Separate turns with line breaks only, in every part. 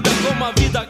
Vida como a vida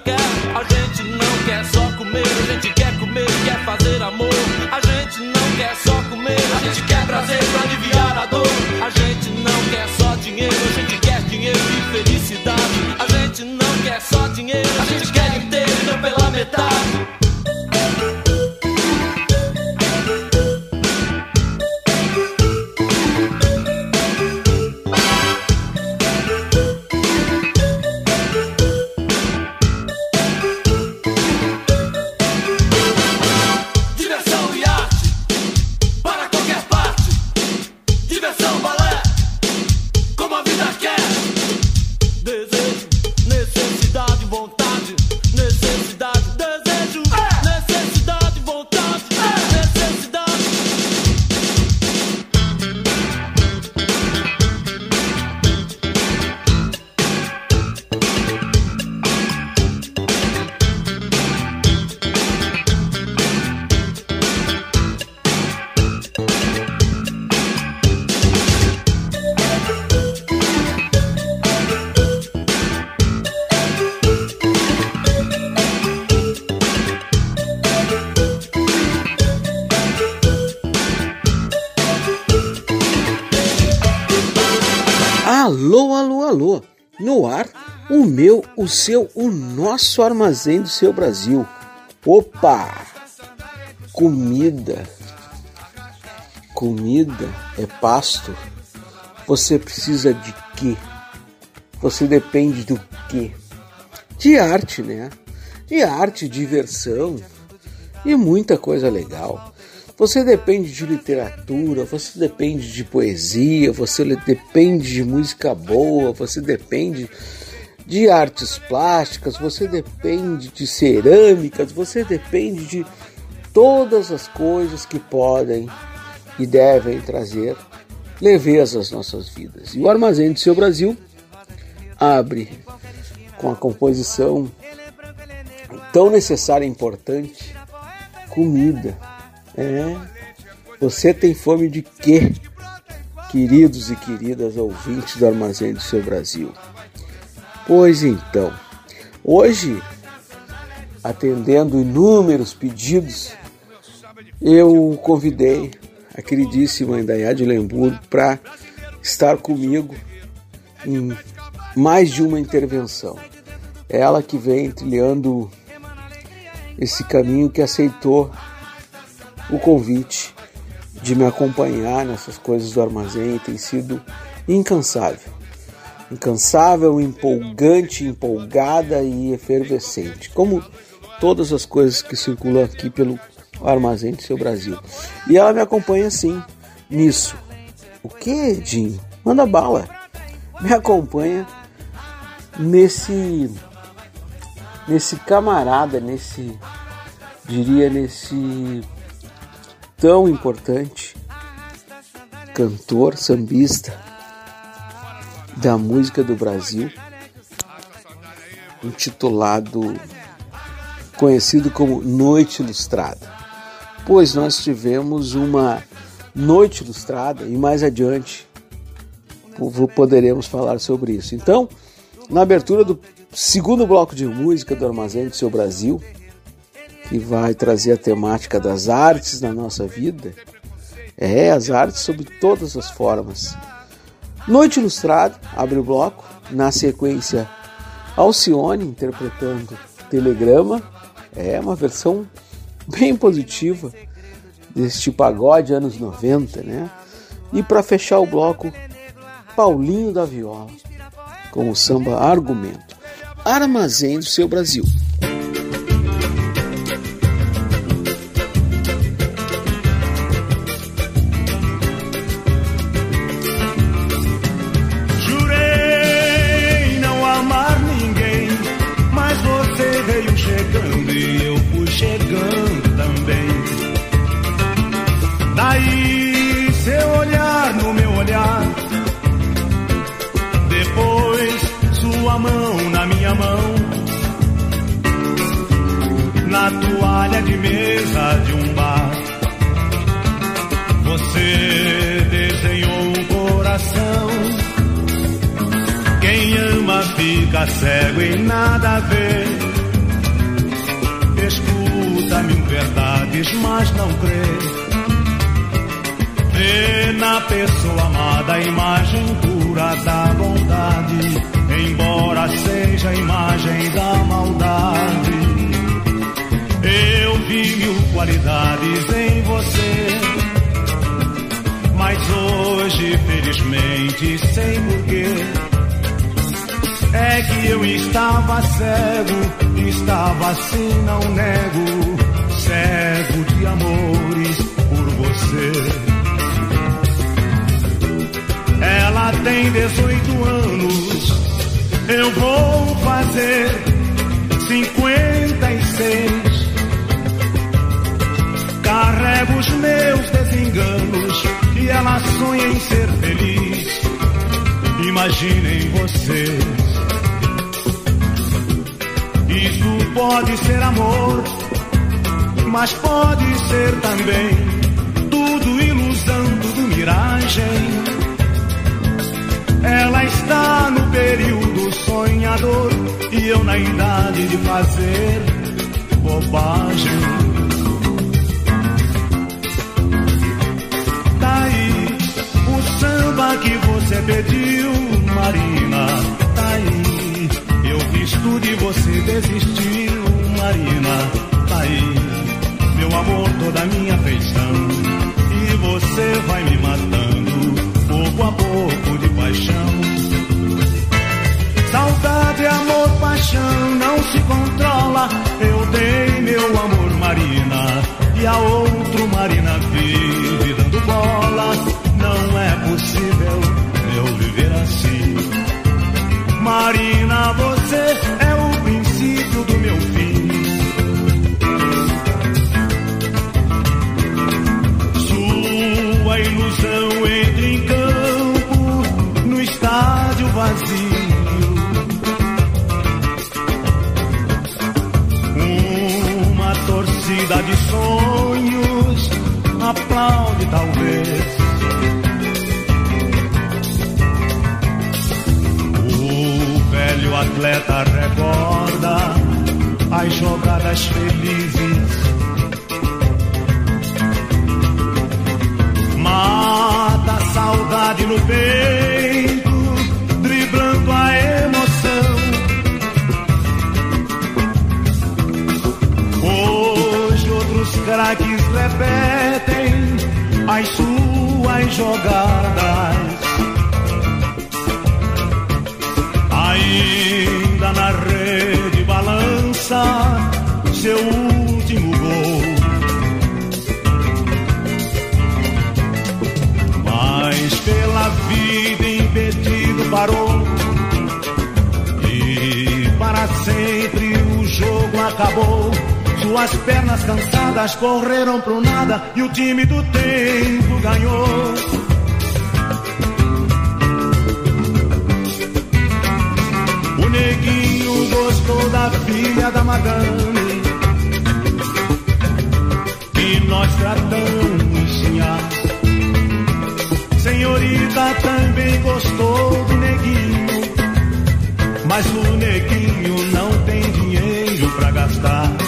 seu, o nosso armazém do seu Brasil. Opa! Comida. Comida é pasto. Você precisa de quê? Você depende do quê? De arte, né? De arte, diversão e muita coisa legal. Você depende de literatura, você depende de poesia, você depende de música boa, você depende de artes plásticas, você depende de cerâmicas, você depende de todas as coisas que podem e devem trazer leveza às nossas vidas. E o Armazém do Seu Brasil abre com a composição tão necessária e importante, comida é. Você tem fome de quê, queridos e queridas ouvintes do Armazém do Seu Brasil? Pois então, hoje, atendendo inúmeros pedidos, eu convidei a queridíssima Indaiá Lemburgo para estar comigo em mais de uma intervenção. Ela que vem trilhando esse caminho que aceitou o convite de me acompanhar nessas coisas do armazém tem sido incansável. Incansável, empolgante, empolgada e efervescente, como todas as coisas que circulam aqui pelo armazém do seu Brasil. E ela me acompanha sim nisso. O que, Dinho? Manda bala. Me acompanha nesse nesse camarada, nesse diria nesse tão importante, cantor, sambista da música do Brasil, intitulado, conhecido como Noite Ilustrada. Pois nós tivemos uma Noite Ilustrada e mais adiante poderemos falar sobre isso. Então, na abertura do segundo bloco de música do Armazém do Seu Brasil, que vai trazer a temática das artes na nossa vida. É, as artes sob todas as formas. Noite Ilustrada abre o bloco, na sequência Alcione interpretando Telegrama. É uma versão bem positiva deste pagode anos 90, né? E para fechar o bloco, Paulinho da Viola com o samba Argumento. Armazém do seu Brasil.
torcida de sonhos aplaude talvez. O velho atleta recorda as jogadas felizes. Mata a saudade no peito, driblando a craques repetem as suas jogadas. Ainda na rede balança seu último gol. Mas pela vida impedido parou e para sempre o jogo acabou suas pernas cansadas correram pro nada e o time do tempo ganhou. O neguinho gostou da filha da madame e nós tratamos de ar. Senhorita também gostou do neguinho, mas o neguinho não tem dinheiro pra gastar.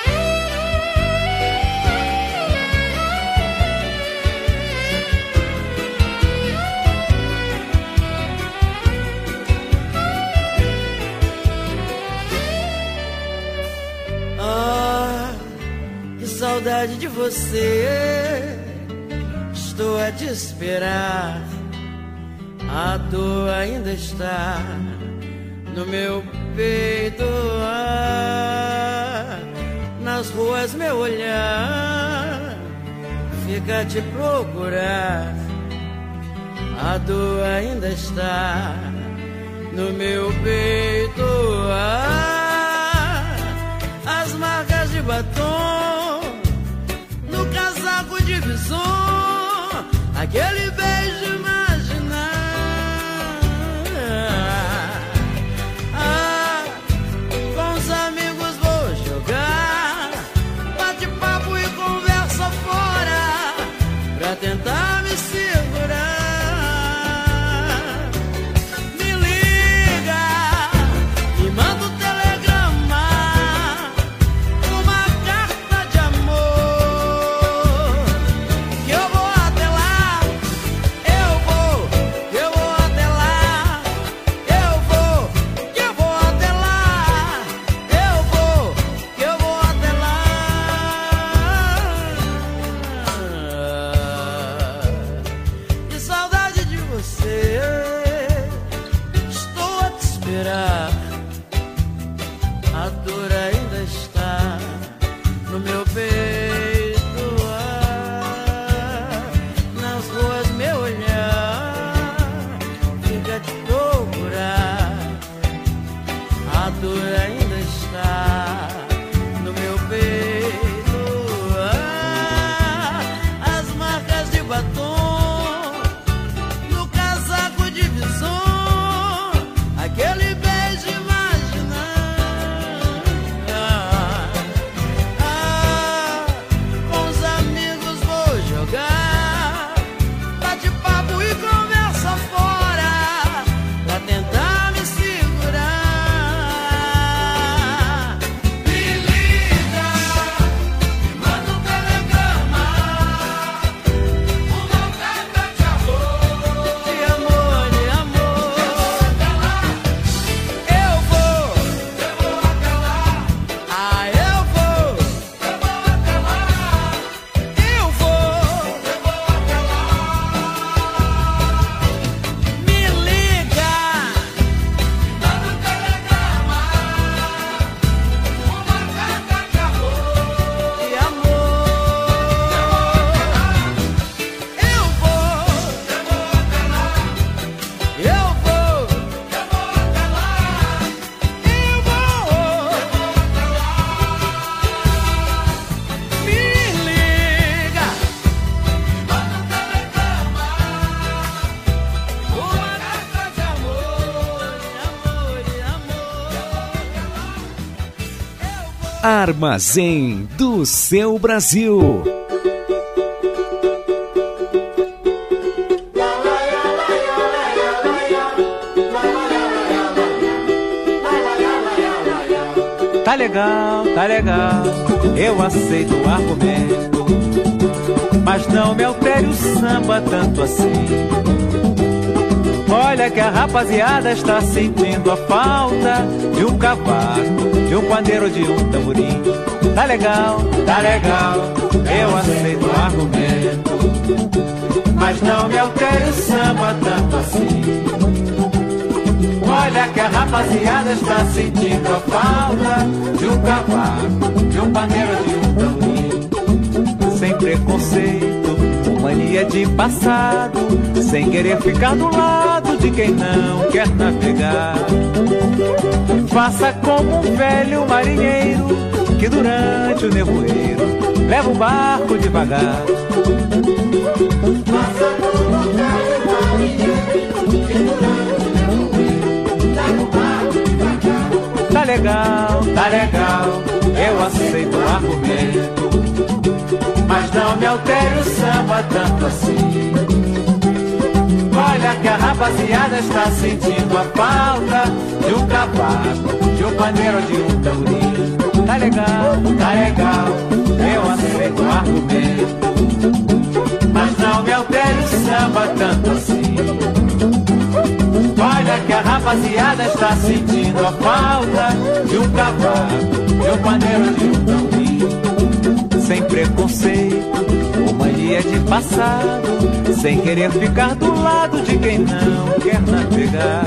te procurar, a dor ainda está no meu peito. Ah, as marcas de batom no casaco de visão, aquele
Armazém do seu Brasil.
Tá legal, tá legal, eu aceito o argumento. Mas não me altere o samba tanto assim. Olha que a rapaziada está sentindo a falta de um cavaco, de um pandeiro, de um tamborim. Tá legal, tá legal, eu aceito o argumento. Mas não me altere o samba tanto assim. Olha que a rapaziada está sentindo a falta de um cavaco, de um pandeiro, de um tamborim. Sem preconceito, mania de passado, sem querer ficar do lado de quem não quer navegar. Faça como um velho marinheiro que durante o nevoeiro leva o barco devagar. Faça como um velho marinheiro que durante o Tá legal, tá legal, eu aceito o argumento. Mas não me altere o samba tanto assim. Olha que a rapaziada está sentindo a falta de um cavaco, de um pandeiro, de um tamborim. Tá legal, tá legal, eu aceito o argumento. Mas não me altere o samba tanto assim. Olha que a rapaziada está sentindo a falta de um cavaco, de um pandeiro, de um tamborim. Sem preconceito, mania de passado, sem querer ficar do lado de quem não quer navegar.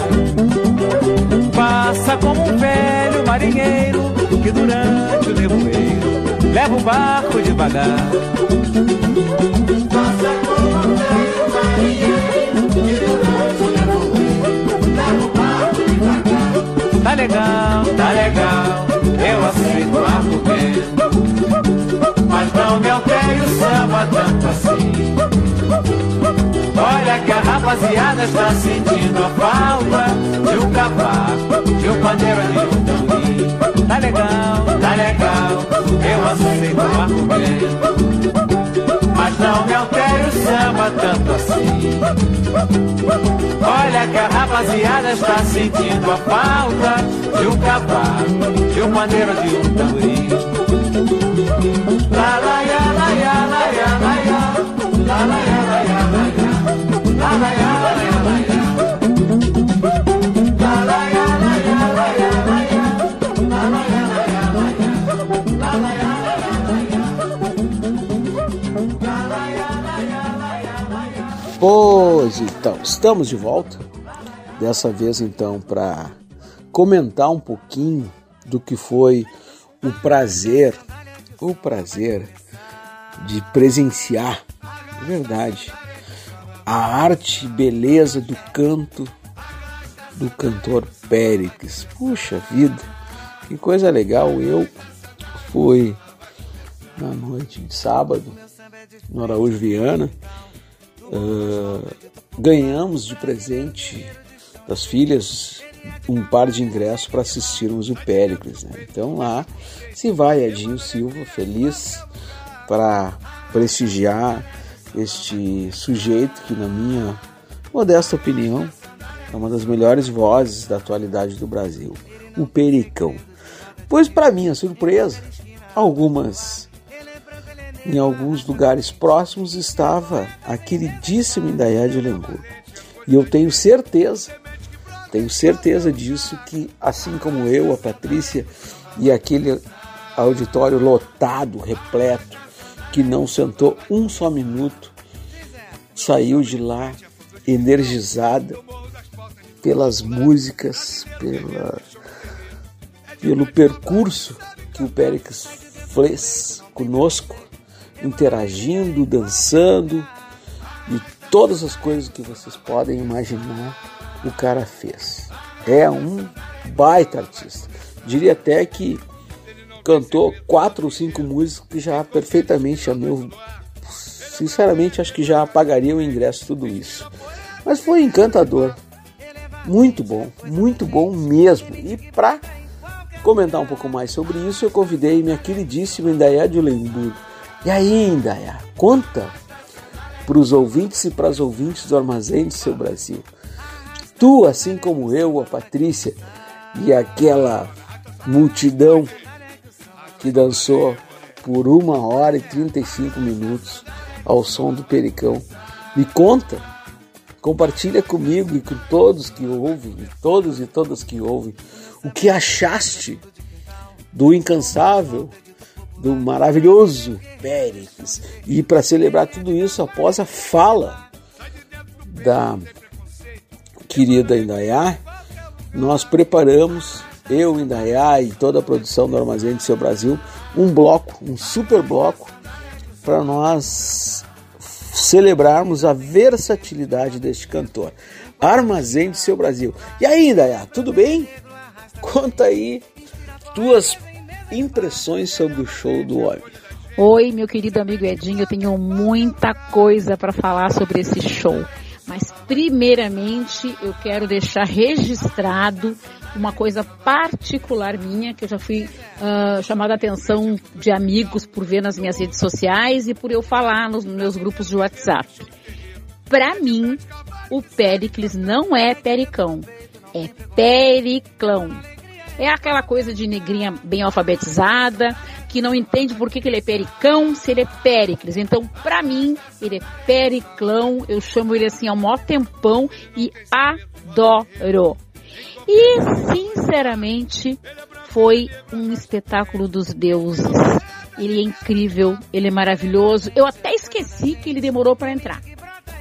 Passa como um velho marinheiro que durante o nevoeiro leva o barco devagar. Passa como um velho marinheiro que durante o Tá legal, tá legal, eu aceito o argumento. Mas não me altere o samba tanto assim. Olha que a rapaziada está sentindo a falta de um cavaco, de um pandeiro de um tamborim. Tá legal, tá legal, eu aceito o argumento. Mas não me altere o samba tanto assim. Olha que a rapaziada está sentindo a falta de um cavaco, de um pandeiro, de um tamborim.
Pois então, estamos de volta. Dessa vez então para comentar um pouquinho do que foi o prazer, o prazer de presenciar, é verdade, a arte e beleza do canto do cantor Péricles. Puxa vida, que coisa legal. Eu fui na noite de sábado no Araújo Viana. Uh, ganhamos de presente das filhas um par de ingressos para assistirmos o Péricles. Né? Então lá se vai Edinho Silva feliz para prestigiar este sujeito que, na minha modesta opinião, é uma das melhores vozes da atualidade do Brasil, o Pericão. Pois, para minha surpresa, algumas em alguns lugares próximos estava a queridíssima Indaiá de Alengur. E eu tenho certeza, tenho certeza disso, que assim como eu, a Patrícia e aquele auditório lotado, repleto, que não sentou um só minuto, saiu de lá energizada pelas músicas, pela, pelo percurso que o Péricles fez conosco, interagindo, dançando e todas as coisas que vocês podem imaginar o cara fez. É um baita artista. Diria até que cantou quatro ou cinco músicas que já perfeitamente a meu sinceramente acho que já pagaria o ingresso tudo isso. Mas foi encantador. Muito bom, muito bom mesmo. E para comentar um pouco mais sobre isso, eu convidei minha queridíssima Indaiá de Lemburgo. E aí, Indaiá, conta para os ouvintes e para as ouvintes do Armazém do Seu Brasil. Tu, assim como eu, a Patrícia e aquela multidão que dançou por uma hora e 35 minutos ao som do Pericão, me conta Compartilha comigo e com todos que ouvem, todos e todas que ouvem, o que achaste do incansável, do maravilhoso Péricles. E para celebrar tudo isso, após a fala da querida Indaiá, nós preparamos, eu, Indaiá e toda a produção do Armazém de Seu Brasil, um bloco, um super bloco, para nós celebrarmos a versatilidade deste cantor. Armazém de seu Brasil. E aí, Daya, tudo bem? Conta aí tuas impressões sobre o show do homem.
Oi, meu querido amigo Edinho, eu tenho muita coisa para falar sobre esse show. Mas primeiramente eu quero deixar registrado uma coisa particular minha, que eu já fui uh, chamada a atenção de amigos por ver nas minhas redes sociais e por eu falar nos meus grupos de WhatsApp. Para mim, o Pericles não é pericão, é periclão. É aquela coisa de negrinha bem alfabetizada, que não entende por que, que ele é pericão se ele é Péricles. Então, para mim, ele é periclão, eu chamo ele assim há um maior tempão e adoro. E, sinceramente, foi um espetáculo dos deuses. Ele é incrível, ele é maravilhoso. Eu até esqueci que ele demorou para entrar.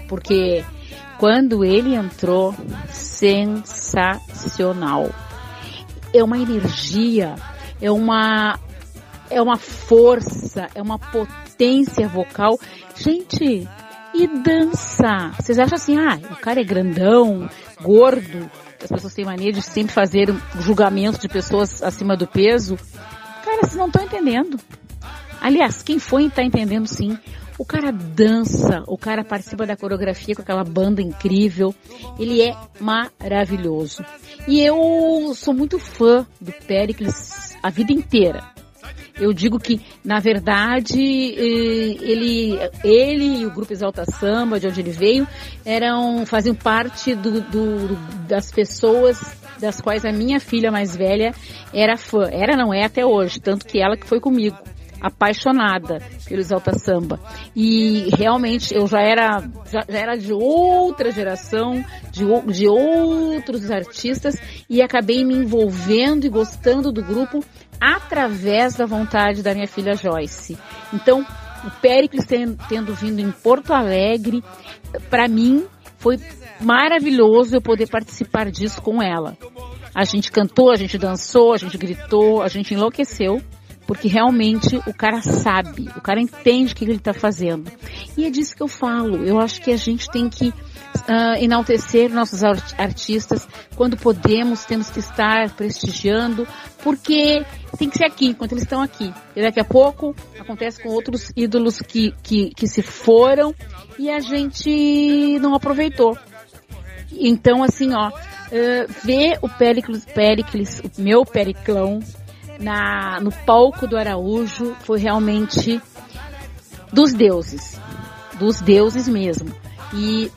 Porque quando ele entrou, sensacional. É uma energia, é uma é uma força, é uma potência vocal. Gente, e dança. Vocês acham assim, ah, o cara é grandão, gordo, as pessoas têm mania de sempre fazer julgamento de pessoas acima do peso. Cara, vocês não estão entendendo. Aliás, quem foi está entendendo sim. O cara dança, o cara participa da coreografia com aquela banda incrível. Ele é maravilhoso. E eu sou muito fã do Pericles a vida inteira. Eu digo que, na verdade, eh, ele, ele e o grupo Exalta Samba, de onde ele veio, eram, faziam parte do, do, das pessoas das quais a minha filha mais velha era fã. Era, não é até hoje, tanto que ela que foi comigo apaixonada pelo Exalta Samba. E realmente eu já era, já, já, era de outra geração, de, de outros artistas, e acabei me envolvendo e gostando do grupo através da vontade da minha filha Joyce. Então, o Péricles tendo, tendo vindo em Porto Alegre, para mim foi maravilhoso eu poder participar disso com ela. A gente cantou, a gente dançou, a gente gritou, a gente enlouqueceu, porque realmente o cara sabe, o cara entende o que ele está fazendo. E é disso que eu falo. Eu acho que a gente tem que uh, enaltecer nossos artistas quando podemos, temos que estar prestigiando, porque tem que ser aqui, enquanto eles estão aqui. E daqui a pouco acontece com outros ídolos que, que, que se foram e a gente não aproveitou. Então, assim, ó, uh, ver o Pericles, Pericles, o meu Periclão, na, no palco do Araújo foi realmente dos deuses. Dos deuses mesmo. E,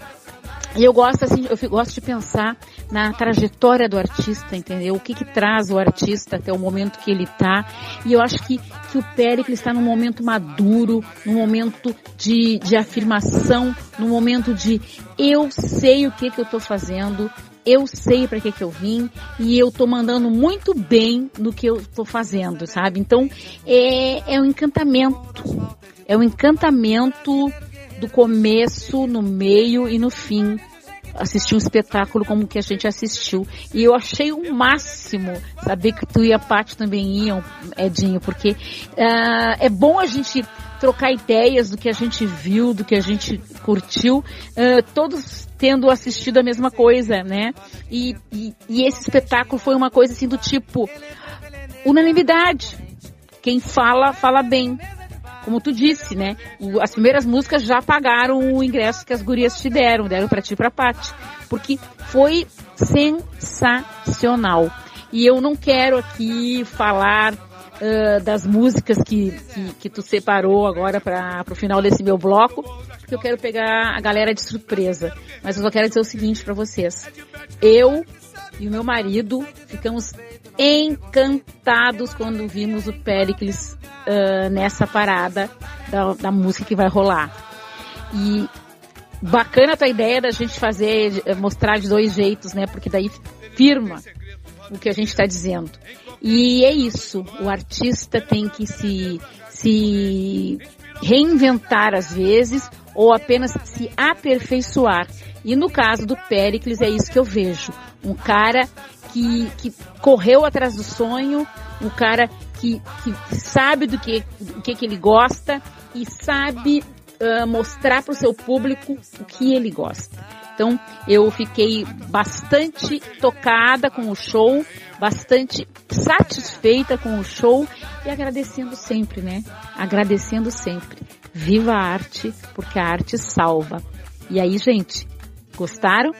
e eu gosto assim, eu gosto de pensar na trajetória do artista, entendeu? O que que traz o artista até o momento que ele está. E eu acho que, que o Péricles está num momento maduro, num momento de, de afirmação, num momento de eu sei o que que eu estou fazendo, eu sei para que que eu vim e eu tô mandando muito bem no que eu tô fazendo, sabe? Então é, é um encantamento, é um encantamento do começo, no meio e no fim assistir um espetáculo como que a gente assistiu. E eu achei o máximo saber que tu e a Paty também iam, Edinho, porque uh, é bom a gente trocar ideias do que a gente viu, do que a gente curtiu, uh, todos tendo assistido a mesma coisa, né? E, e, e esse espetáculo foi uma coisa assim do tipo unanimidade. Quem fala, fala bem como tu disse, né? O, as primeiras músicas já pagaram o ingresso que as gurias te deram, deram para ti e pra Paty. Porque foi sensacional. E eu não quero aqui falar uh, das músicas que, que, que, tu separou agora para o final desse meu bloco, porque eu quero pegar a galera de surpresa. Mas eu só quero dizer o seguinte para vocês. Eu e o meu marido ficamos encantados quando vimos o Pericles uh, nessa parada da, da música que vai rolar. E bacana a tua ideia da gente fazer, mostrar de dois jeitos, né? Porque daí firma o que a gente está dizendo. E é isso, o artista tem que se, se reinventar às vezes ou apenas se aperfeiçoar. E no caso do Pericles é isso que eu vejo. Um cara que, que correu atrás do sonho, um cara que, que sabe do que, do que, que ele gosta e sabe uh, mostrar para o seu público o que ele gosta. Então eu fiquei bastante tocada com o show, bastante satisfeita com o show e agradecendo sempre, né? Agradecendo sempre. Viva a arte, porque a arte salva. E aí, gente, gostaram?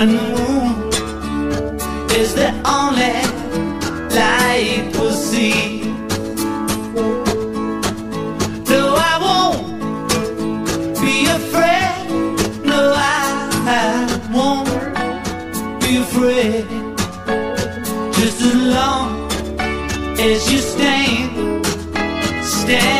And moon is the only light we'll see. No, I won't be afraid. No, I, I won't be afraid. Just as long as you stand, stand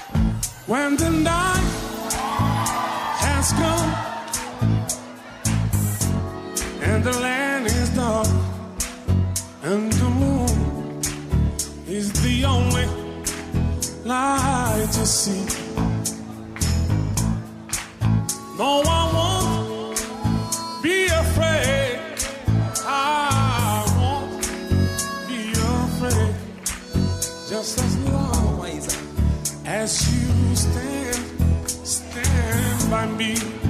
me.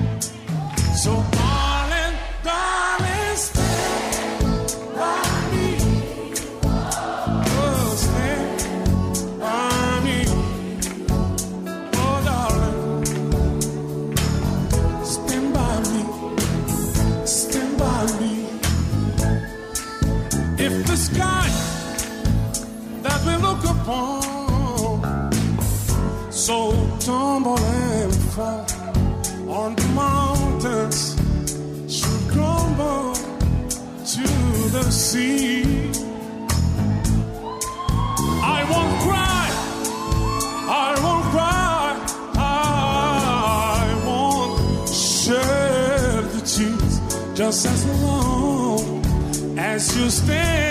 see. I won't cry, I won't cry, I won't shed the tears just as long as you stand.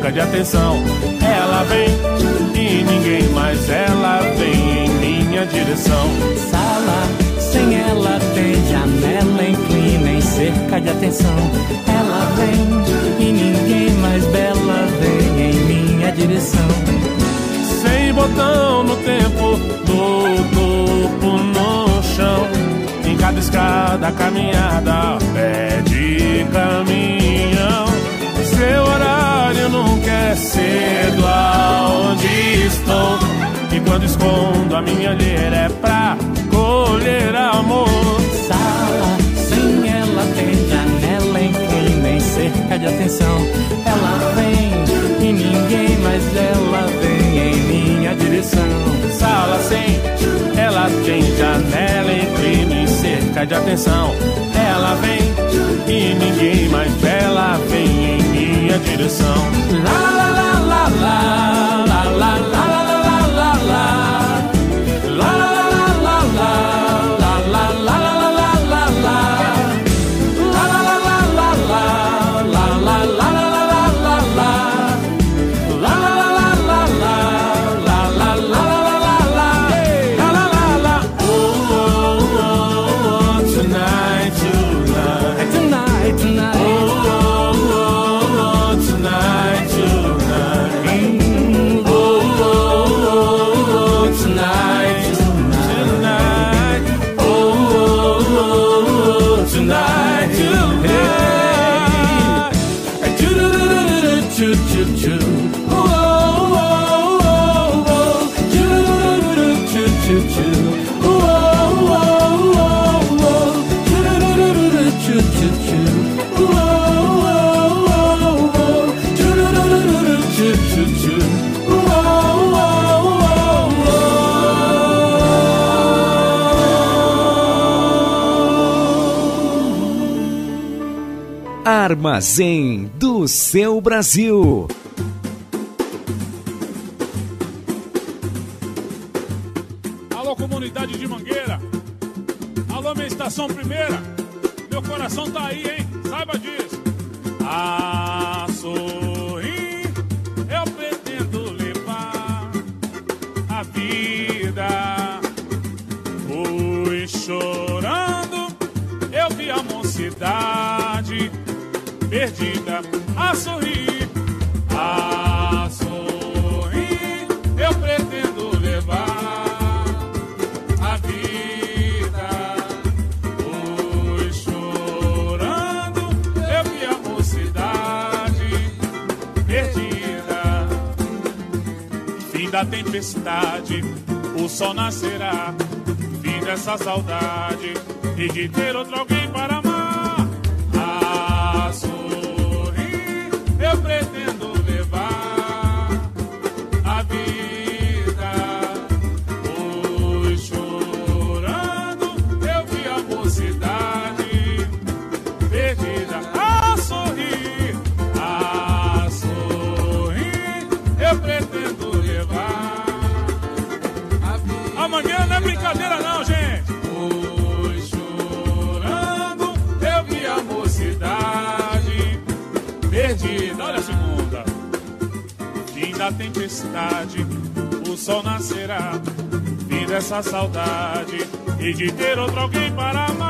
Em
cerca de atenção. Ela vem e ninguém mais, ela vem em minha direção.
Sala, sem ela tem janela, inclina em cerca de atenção. Ela vem e ninguém mais bela vem em minha direção.
Sem botão no tempo, no topo, no chão. Em cada escada, caminhada, pé de caminhão. Seu horário nunca é cedo aonde estou. E quando escondo a minha olheira é pra colher amor.
Sala, sem ela tem janela, em cerca de atenção. Ela vem e ninguém mais dela vem em minha direção.
Sala sem, ela tem janela, inclina em cerca de atenção. Ela vem e ninguém mais dela vem em minha direção.
La la la la la la la
Armazém do seu Brasil.
Alô, comunidade de Mangueira. Alô, minha estação primeira. Meu coração tá aí, hein? Saiba disso. A sorrir, eu pretendo levar a vida. Fui chorando, eu vi a mocidade perdida a sorrir. A sorrir, eu pretendo levar a vida. Fui chorando, eu vi a mocidade perdida. Fim da tempestade, o sol nascerá. Fim dessa saudade e de ter outro alguém para amar. Eu pretendo. Tempestade, o sol nascerá. Fim dessa saudade e de ter outro alguém para amar.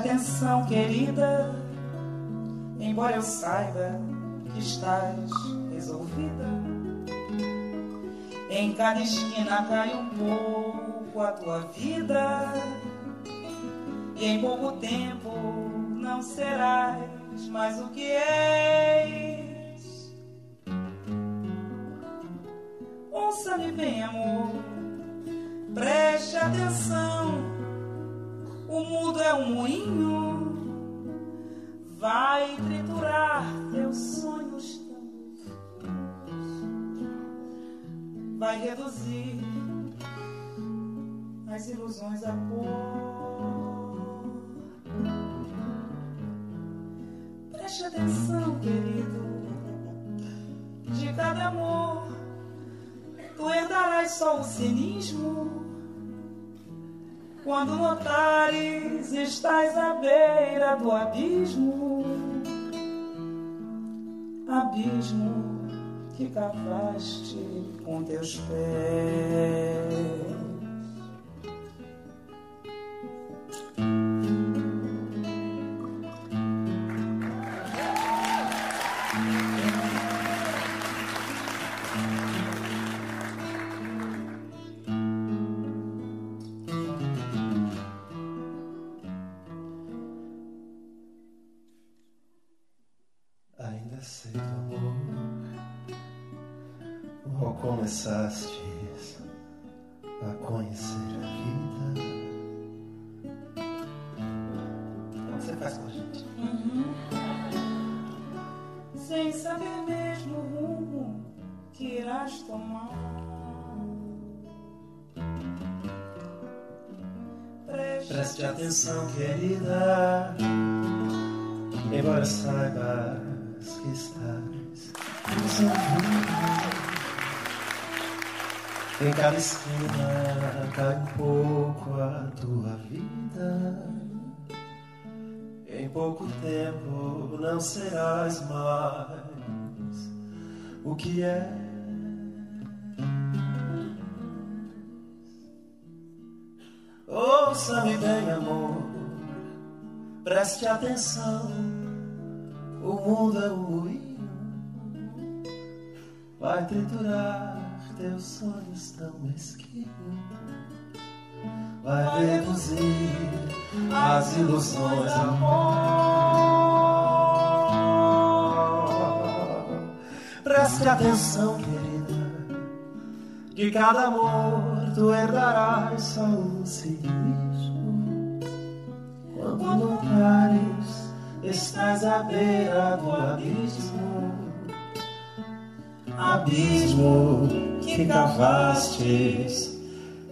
Atenção, querida, embora eu saiba que estás resolvida. Em cada esquina cai um pouco a tua vida, e em pouco tempo não serás mais o que és. Ouça-me bem, amor, preste atenção. O mundo é um moinho, vai triturar teus sonhos vai reduzir as ilusões a pó. Preste atenção, querido, de cada amor tu herdarás só o cinismo. Quando notares, estás à beira do abismo. Abismo que cavaste com teus pés.
Atenção, querida. Embora saibas que estás. Em cada esquina cai um pouco a tua vida. Em pouco tempo não serás mais o que é. Ouça-me bem, amor, preste atenção. O mundo é um moinho, vai triturar teus sonhos tão mesquinhos, vai reduzir as ilusões a pó. Preste atenção, querida, de cada amor tu herdarás só um cinismo. Quando notares, estás à beira do abismo, abismo que cavastes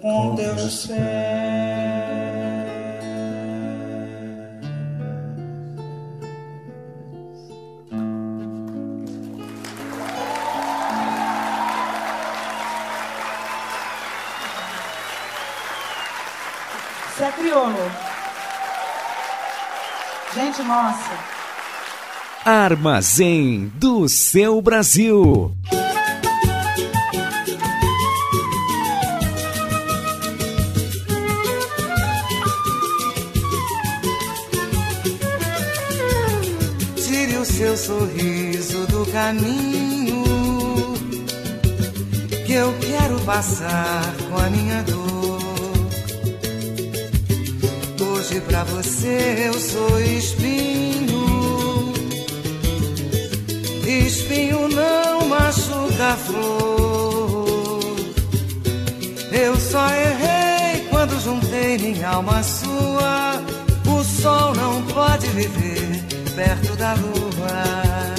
com teus pés.
Crioulo. Gente, nossa.
Armazém do seu Brasil.
Tire o seu sorriso do caminho que eu quero passar com a minha dor. Hoje pra você eu sou espinho. Espinho não machuca a flor. Eu só errei quando juntei minha alma sua. O sol não pode viver perto da lua.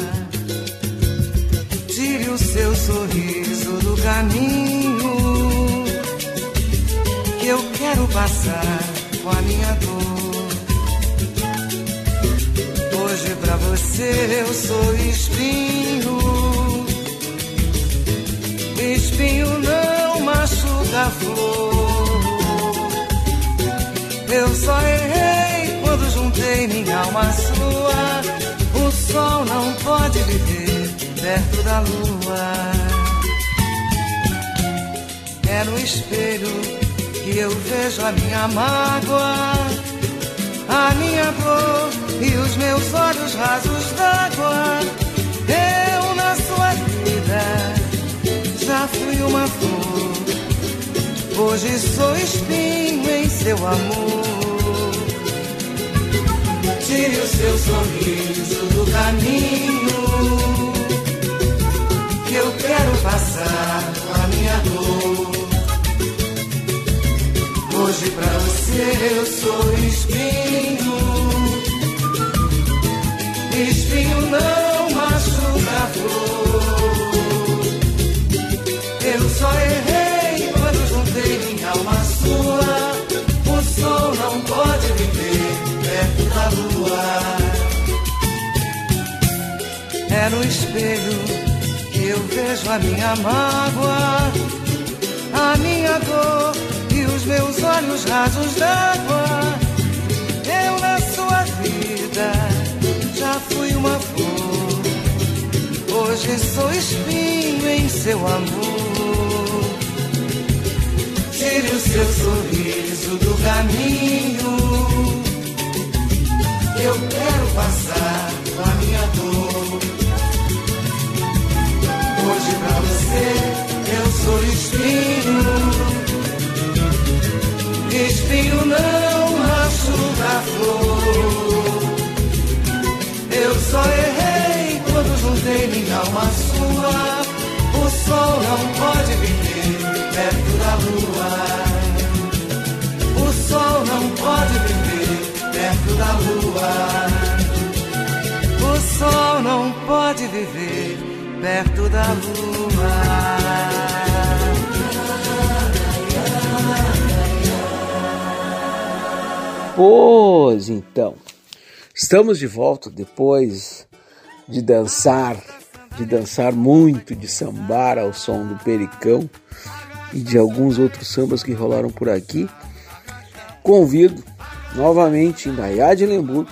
Tire o seu sorriso do caminho. Que eu quero passar com a minha dor. Hoje pra você eu sou espinho. Espinho não machuca a flor. Eu só errei quando juntei minha alma à sua. O sol não pode viver perto da lua. É no espelho que eu vejo a minha mágoa, a minha dor e os meus olhos rasos d'água. Eu na sua vida já fui uma flor. Hoje sou espinho em seu amor. Tire o seu sorriso do caminho. Que eu quero passar Hoje pra você eu sou espinho. Espinho não machuca a flor. Eu só errei quando juntei minha alma sua. O sol não pode viver perto da lua. É no espelho que eu vejo a minha mágoa, a minha dor meus olhos rasos d'água. Eu na sua vida já fui uma flor. Hoje sou espinho em seu amor. Tire o seu sorriso do caminho. Eu quero passar com a minha dor. Hoje pra você eu sou espinho. Eu só errei quando juntei minha alma sua. O sol não pode viver perto da lua. O sol não pode viver perto da lua. O sol não pode viver perto da lua.
Pois então, estamos de volta depois de dançar, de dançar muito, de sambar ao som do Pericão e de alguns outros sambas que rolaram por aqui. Convido novamente Indaiá de Lemburgo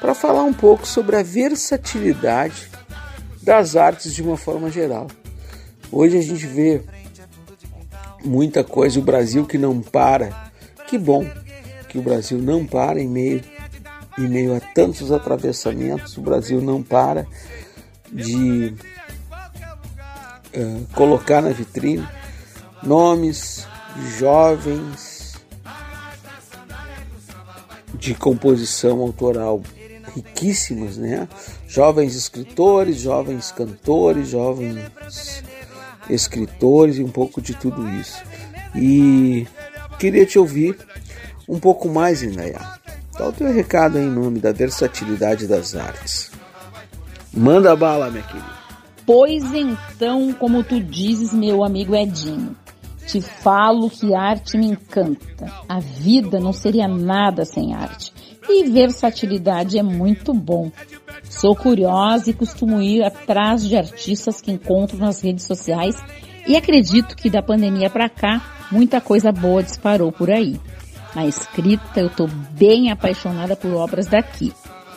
para falar um pouco sobre a versatilidade das artes de uma forma geral. Hoje a gente vê muita coisa, o Brasil que não para. Que bom que o Brasil não para em meio, em meio a tantos atravessamentos, o Brasil não para de uh, colocar na vitrine nomes de jovens de composição autoral riquíssimas, né? Jovens escritores, jovens cantores, jovens escritores e um pouco de tudo isso. E queria te ouvir um pouco mais, Inaya. Dá o teu recado em nome da versatilidade das artes. Manda bala, minha querida.
Pois então, como tu dizes, meu amigo Edinho, te falo que arte me encanta. A vida não seria nada sem arte. E versatilidade é muito bom. Sou curiosa e costumo ir atrás de artistas que encontro nas redes sociais e acredito que da pandemia para cá muita coisa boa disparou por aí. Na escrita eu tô bem apaixonada por obras daqui.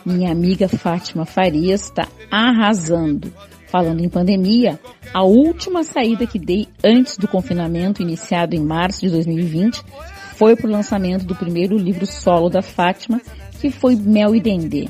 Minha amiga Fátima Farias está arrasando. Falando em pandemia, a última saída que dei antes do confinamento iniciado em março de 2020 foi para o lançamento do primeiro livro solo da Fátima, que foi Mel e Dendê.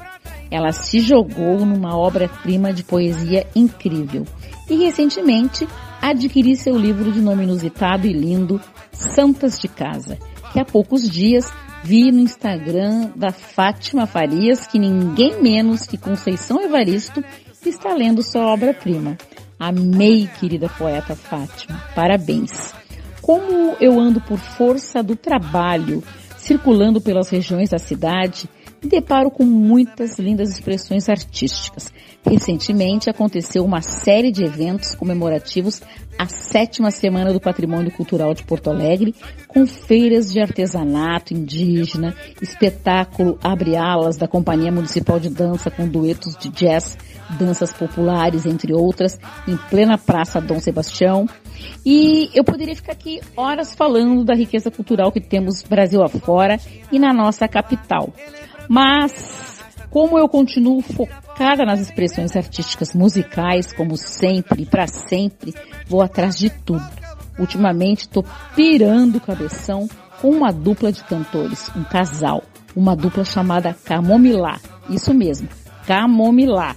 Ela se jogou numa obra-prima de poesia incrível. E recentemente adquirir seu livro de nome inusitado e lindo, Santas de Casa, que há poucos dias vi no Instagram da Fátima Farias que ninguém menos que Conceição Evaristo está lendo sua obra-prima. Amei, querida poeta Fátima. Parabéns. Como eu ando por força do trabalho, circulando pelas regiões da cidade, me deparo com muitas lindas expressões artísticas. Recentemente aconteceu uma série de eventos comemorativos à sétima Semana do Patrimônio Cultural de Porto Alegre, com feiras de artesanato indígena, espetáculo Abre Alas da Companhia Municipal de Dança com duetos de jazz, danças populares, entre outras, em plena Praça Dom Sebastião. E eu poderia ficar aqui horas falando da riqueza cultural que temos Brasil afora e na nossa capital. Mas, como eu continuo focada nas expressões artísticas musicais, como sempre, para sempre, vou atrás de tudo. Ultimamente estou pirando o cabeção com uma dupla de cantores, um casal, uma dupla chamada Camomilá. Isso mesmo, Camomilá,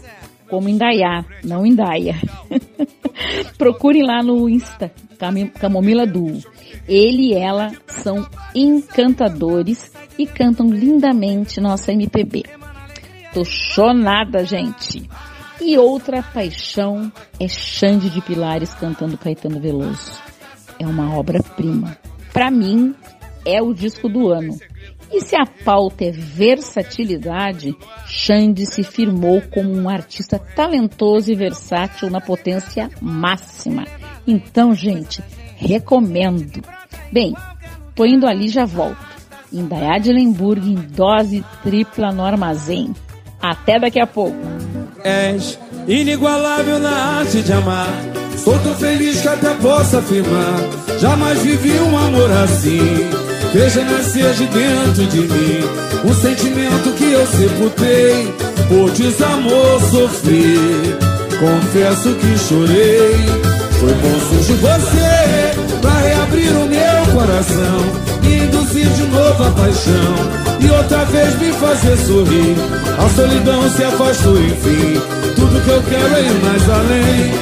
como Indaiá, não Indaia. Procurem lá no Insta, Cam- Camomila Duo. Ele e ela são encantadores e cantam lindamente nossa MPB. Tô chonada, gente. E outra paixão é Xande de Pilares cantando Caetano Veloso. É uma obra-prima. Para mim, é o disco do ano. E se a pauta é versatilidade, Xande se firmou como um artista talentoso e versátil na potência máxima. Então, gente, recomendo. Bem, tô indo ali já volto. Indaiá de Lemburgo em dose tripla no armazém. Até daqui a pouco.
És inigualável na arte de amar. Sou tão feliz que até posso afirmar. Jamais vivi um amor assim. Veja nascer de dentro de mim um sentimento que eu sepultei. Por desamor sofri. Confesso que chorei. Foi bom surgir você pra reabrir o meu coração e induzir de novo a paixão. E outra vez me fazer sorrir. A solidão se afastou, enfim. Tudo que eu quero é ir mais além.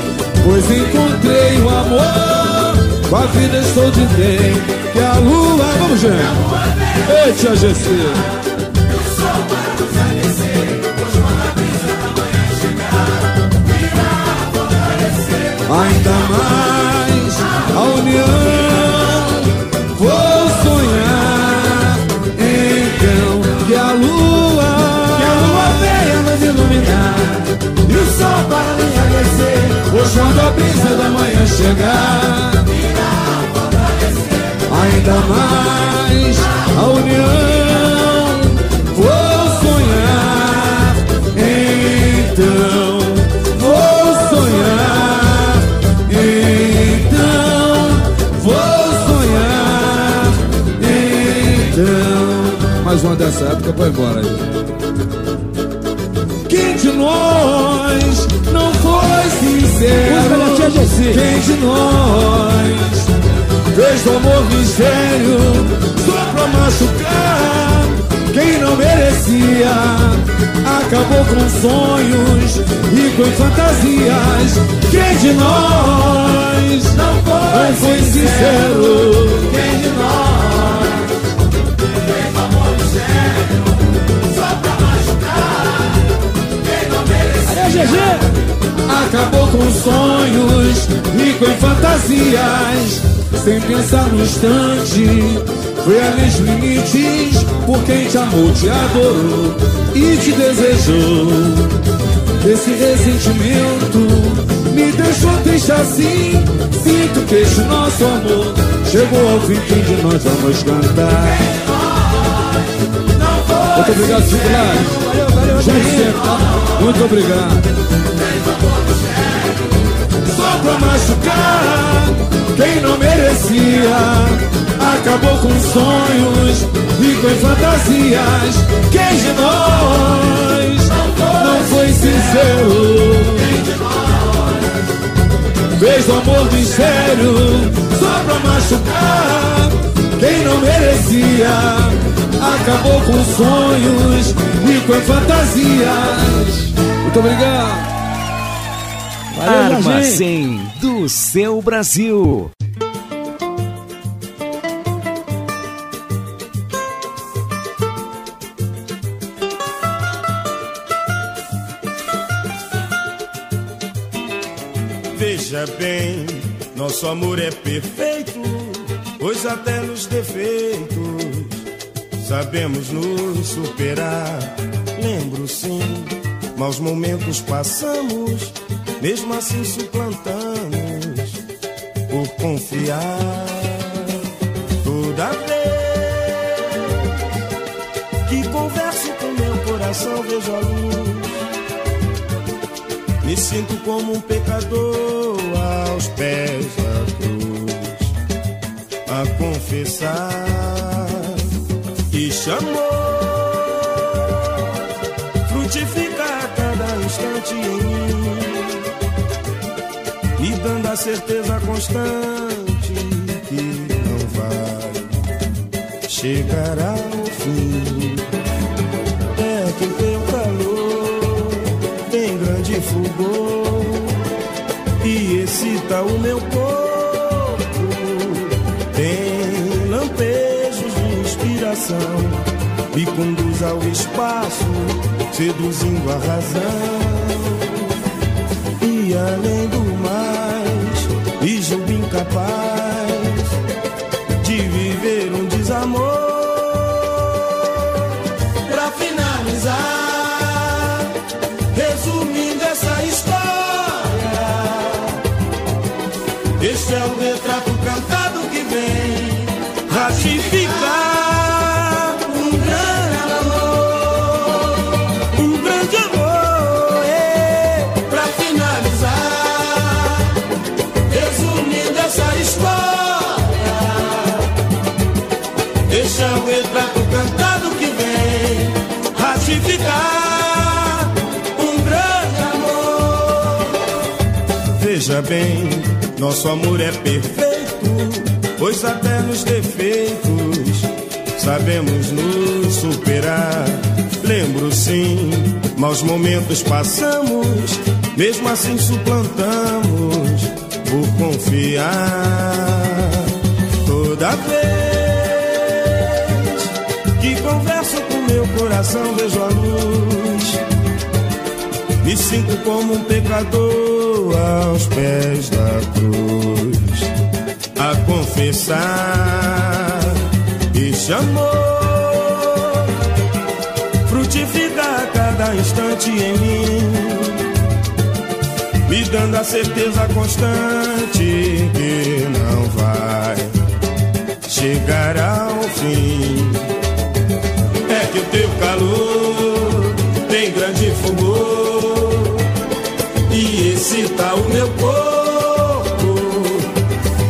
Pois encontrei o amor. Com a vida estou de bem. Que a lua. Vamos, gente. Ei, tia GC. Ainda mais a união. Vou sonhar. Então que a lua. Que a lua venha nos iluminar. E o sol para me aquecer. Pois quando a brisa da manhã chegar. Ainda mais a união. Mais uma dessa época, vai embora aí. Quem de nós não foi sincero? Quem de nós fez do amor mistério só pra machucar quem não merecia? Acabou com sonhos e com fantasias. Quem de nós não foi, foi sincero? Quem merecia? Acabou com sonhos e com fantasias Sem pensar no instante. Foi além dos limites Por quem te amou, te adorou E te desejou. Esse ressentimento Me deixou triste assim. Sinto que este nosso amor Chegou ao fim, de nós vamos cantar. Muito obrigado, Chico Lares. Gente, tá? Muito obrigado. Só pra machucar quem não merecia. Acabou com sonhos e com fantasias. Quem de nós não foi sincero? Fez do amor mistério só pra machucar quem não merecia. Acabou com sonhos e com fantasias. Muito obrigado. Valeu.
Armazém do seu Brasil.
Veja bem, nosso amor é perfeito, pois até nos defeitos sabemos nos superar. Lembro sim, maus momentos passamos, mesmo assim suplantamos por confiar. Toda vez que converso com meu coração, vejo a luz. Me sinto como um pecador aos pés da cruz, a confessar chamou, frutifica a cada instante em mim, me dando a certeza constante que não vai chegar ao fim. É que teu calor tem grande fulgor e excita o meu corpo. Inspiração, me conduz ao espaço, seduzindo a razão. E além do mais, me julgo incapaz Bem, nosso amor é perfeito, pois até nos defeitos sabemos nos superar. Lembro sim, maus momentos passamos, mesmo assim suplantamos por confiar. Toda vez que converso com meu coração, vejo a luz. Me sinto como um pecador aos pés da cruz, a confessar este amor frutifica cada instante em mim, me dando a certeza constante que não vai chegar ao fim. É que o teu calor o meu corpo.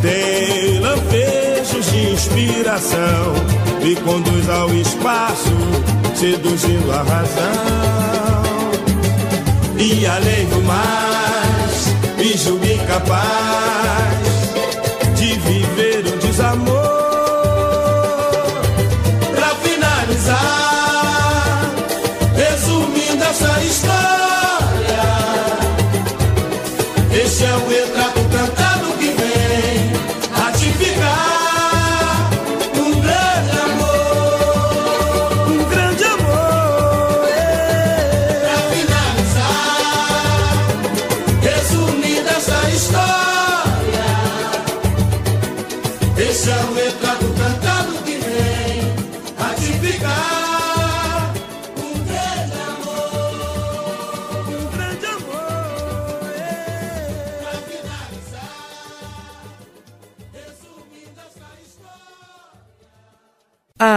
Tem lampejos de inspiração, me conduz ao espaço, seduzindo a razão. E além do mais, me julgo incapaz de viver um desamor. Pra finalizar, resumindo essa história, esse é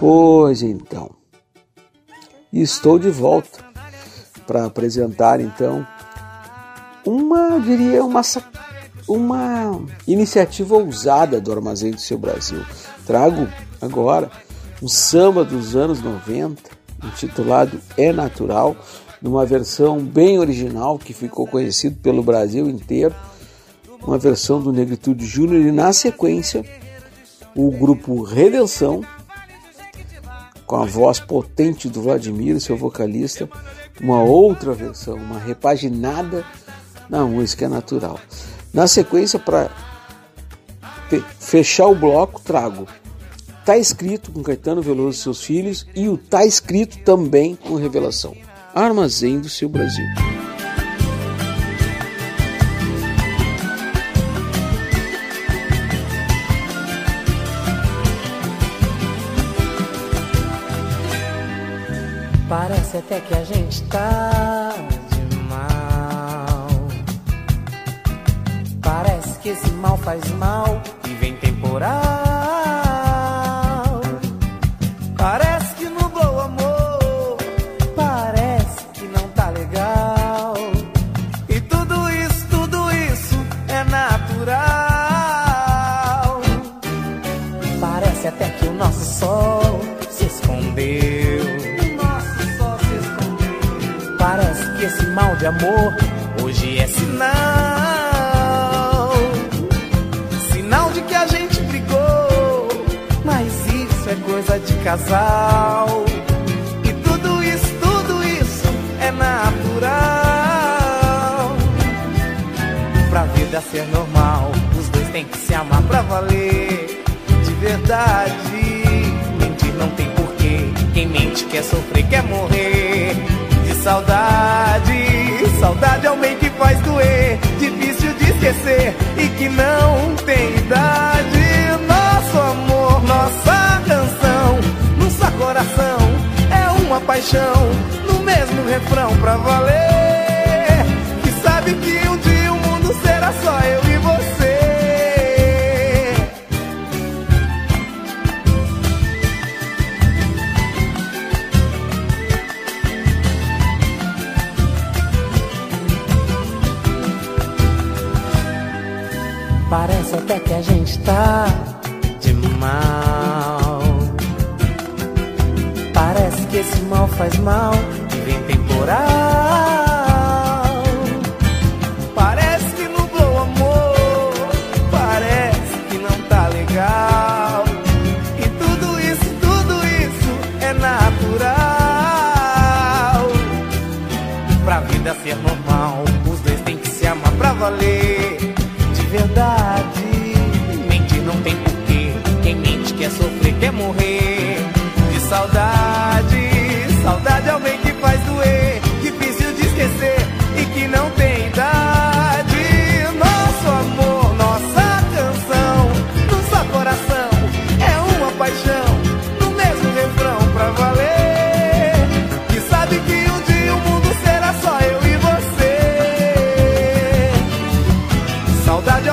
Pois
então, estou de volta para apresentar então uma, diria, uma, uma iniciativa ousada do Armazém do Seu Brasil. Trago agora um samba dos anos 90, intitulado É Natural, numa versão bem original que ficou conhecido pelo Brasil inteiro, uma versão do Negritude Júnior e na sequência o grupo Redenção com a voz potente do Vladimir, seu vocalista, uma outra versão, uma repaginada na música natural. Na sequência, para fechar o bloco, trago Tá Escrito com Caetano Veloso e seus filhos e o Tá Escrito também com Revelação. Armazém do seu Brasil.
Parece até que a gente tá de mal. Parece que esse mal faz mal e vem temporal. Parece que nublou o amor. Parece que não tá legal. E tudo isso, tudo isso é natural. Parece até que o nosso sol mal de amor hoje é sinal. Sinal de que a gente brigou. Mas isso é coisa de casal. E tudo isso, tudo isso é natural. Pra vida ser normal, os dois têm que se amar pra valer. De verdade, mentir não tem porquê. Quem mente quer sofrer, quer morrer. De saudade, saudade é o bem que faz doer. Difícil de esquecer e que não tem idade. Nosso amor, nossa canção, no seu coração é uma paixão. No mesmo refrão pra valer. Que sabe que um dia o mundo será só eu e Parece até que a gente tá de mal. Parece que esse mal faz mal e vem temporal. Saudade é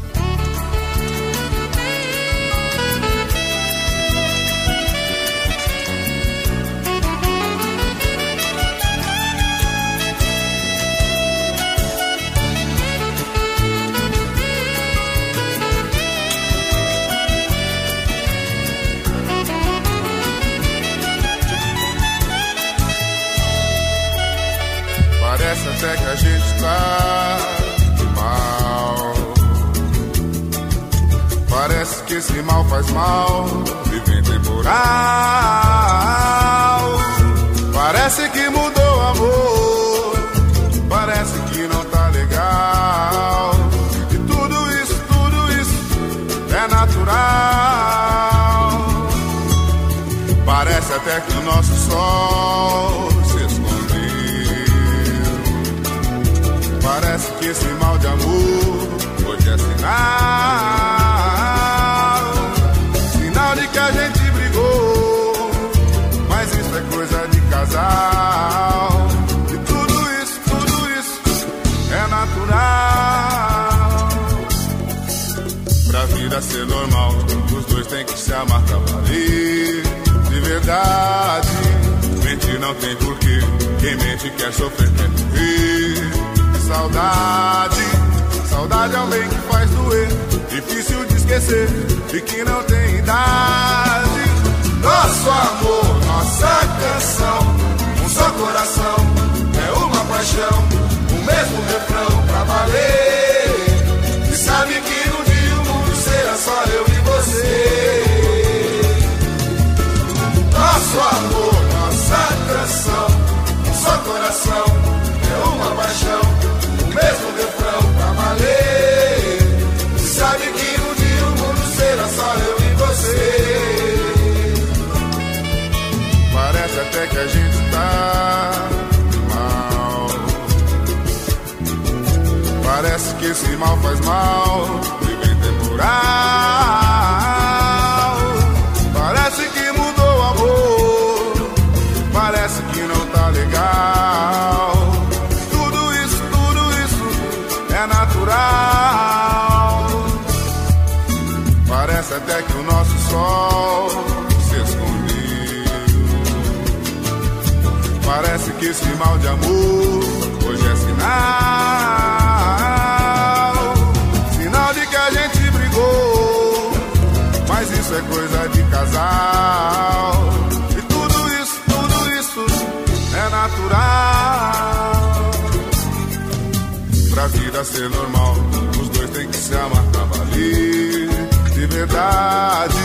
pra. De verdade,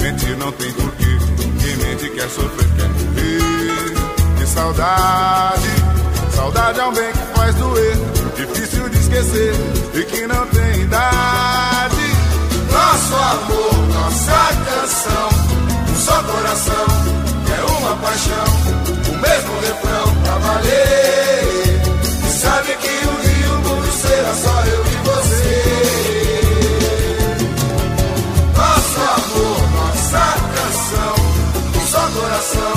mentir não tem porquê. Quem mente quer sofrer, quer morrer. De saudade, saudade é um bem que faz doer. Difícil de esquecer e que não tem idade. Nosso amor, nossa canção, um só coração, é uma paixão, o mesmo refrão pra valer. E sabe que o rio o será só eu coração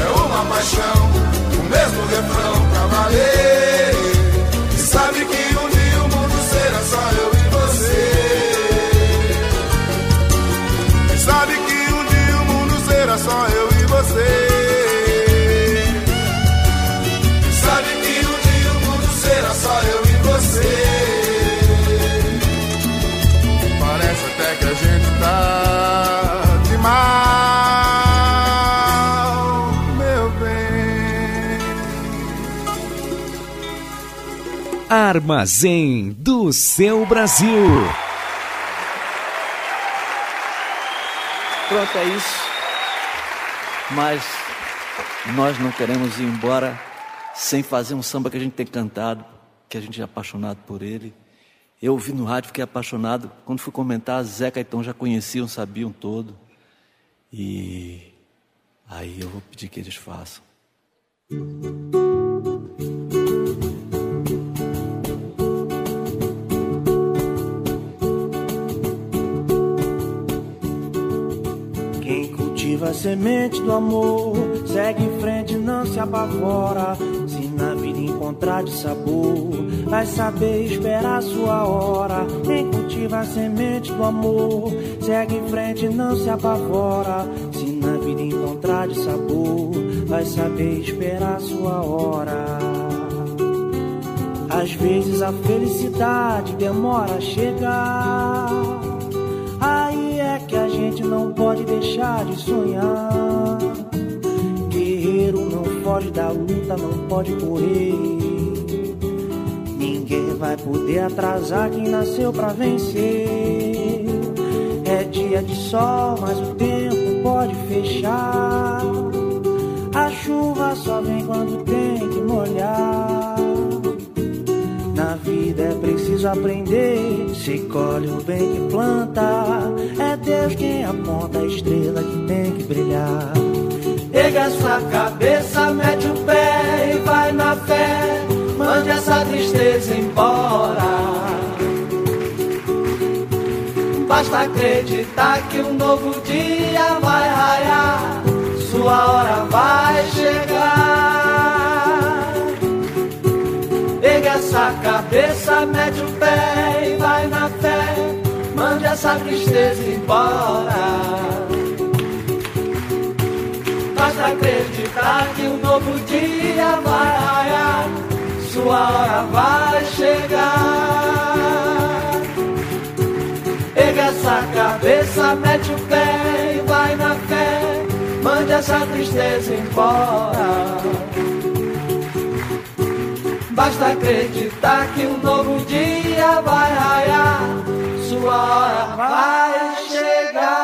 é uma paixão, o mesmo refrão pra valer.
Armazém do seu Brasil.
Pronto, é isso. Mas nós não queremos ir embora sem fazer um samba que a gente tem cantado, que a gente é apaixonado por ele. Eu ouvi no rádio, fiquei apaixonado. Quando fui comentar, Zeca e Tom já conheciam, sabiam todo. E aí eu vou pedir que eles façam.
Cultiva a semente do amor, segue em frente, não se apavora. Se na vida encontrar de sabor, vai saber esperar sua hora. Quem cultiva a semente do amor, segue em frente, não se apavora. Se na vida encontrar de sabor, vai saber esperar sua hora. Às vezes a felicidade demora a chegar. Que a gente não pode deixar de sonhar. Guerreiro não foge da luta, não pode correr. Ninguém vai poder atrasar quem nasceu pra vencer. É dia de sol, mas o tempo pode fechar. A chuva só vem quando tem que molhar. Na vida é preciso aprender. Se colhe o bem que planta. É Deus quem aponta a estrela que tem que brilhar.
Pega essa cabeça, mete o pé e vai na fé. Mande essa tristeza embora. Basta acreditar que um novo dia vai raiar. Sua hora vai chegar. Pega essa cabeça, mete o pé e vai na fé. Mande essa tristeza embora. Basta acreditar que um novo dia vai raiar. Sua hora vai chegar. Pega essa cabeça, mete o pé e vai na fé. Mande essa tristeza embora. Basta acreditar que um novo dia vai raiar. Sua hora vai chegar.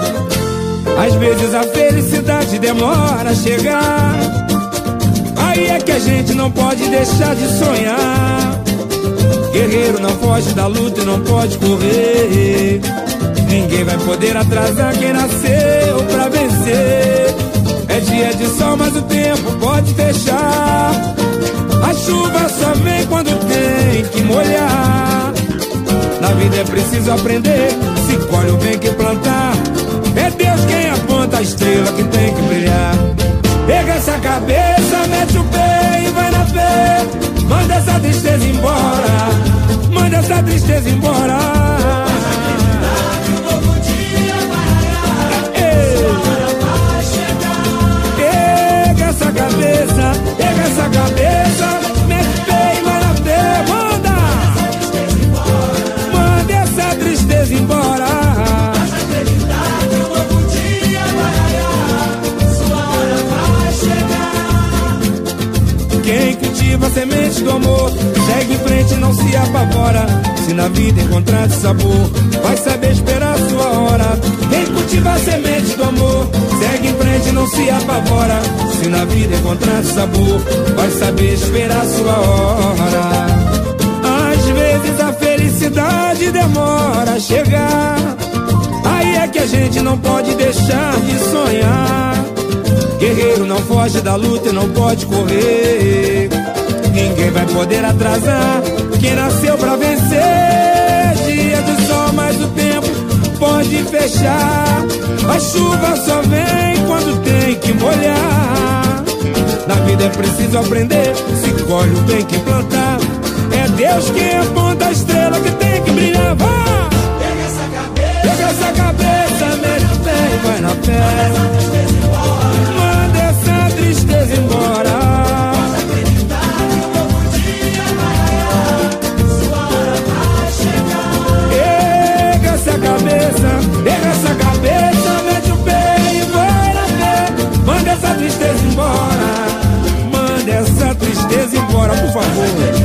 Às vezes a felicidade demora a chegar. Aí é que a gente não pode deixar de sonhar. Guerreiro não foge da luta e não pode correr. Ninguém vai poder atrasar quem nasceu pra vencer. É dia de sol, mas o tempo pode fechar. A chuva só vem quando tem que molhar. Na vida é preciso aprender. Se colhe o bem que plantar. Estrela que tem que brilhar. Pega essa cabeça, mete o pé e vai na fé. Manda essa tristeza embora. Manda essa tristeza embora. Pega essa cabeça, pega essa cabeça, Cultiva a semente do amor Segue em frente e não se apavora Se na vida encontrar sabor Vai saber esperar sua hora Quem cultiva a semente do amor Segue em frente não se apavora Se na vida encontrar sabor Vai saber esperar sua hora Às vezes a felicidade demora a chegar. Aí é que a gente não pode deixar de sonhar. Guerreiro não foge da luta e não pode correr. Ninguém vai poder atrasar quem nasceu pra vencer. Dia do sol, mas o tempo pode fechar. A chuva só vem quando tem que molhar. Na vida é preciso aprender, se colhe o bem que plantar. É Deus quem aponta a estrela que tem que brilhar. Vá! Pega essa cabeça, pega essa cabeça, mete o pé e vai na fé. Favor.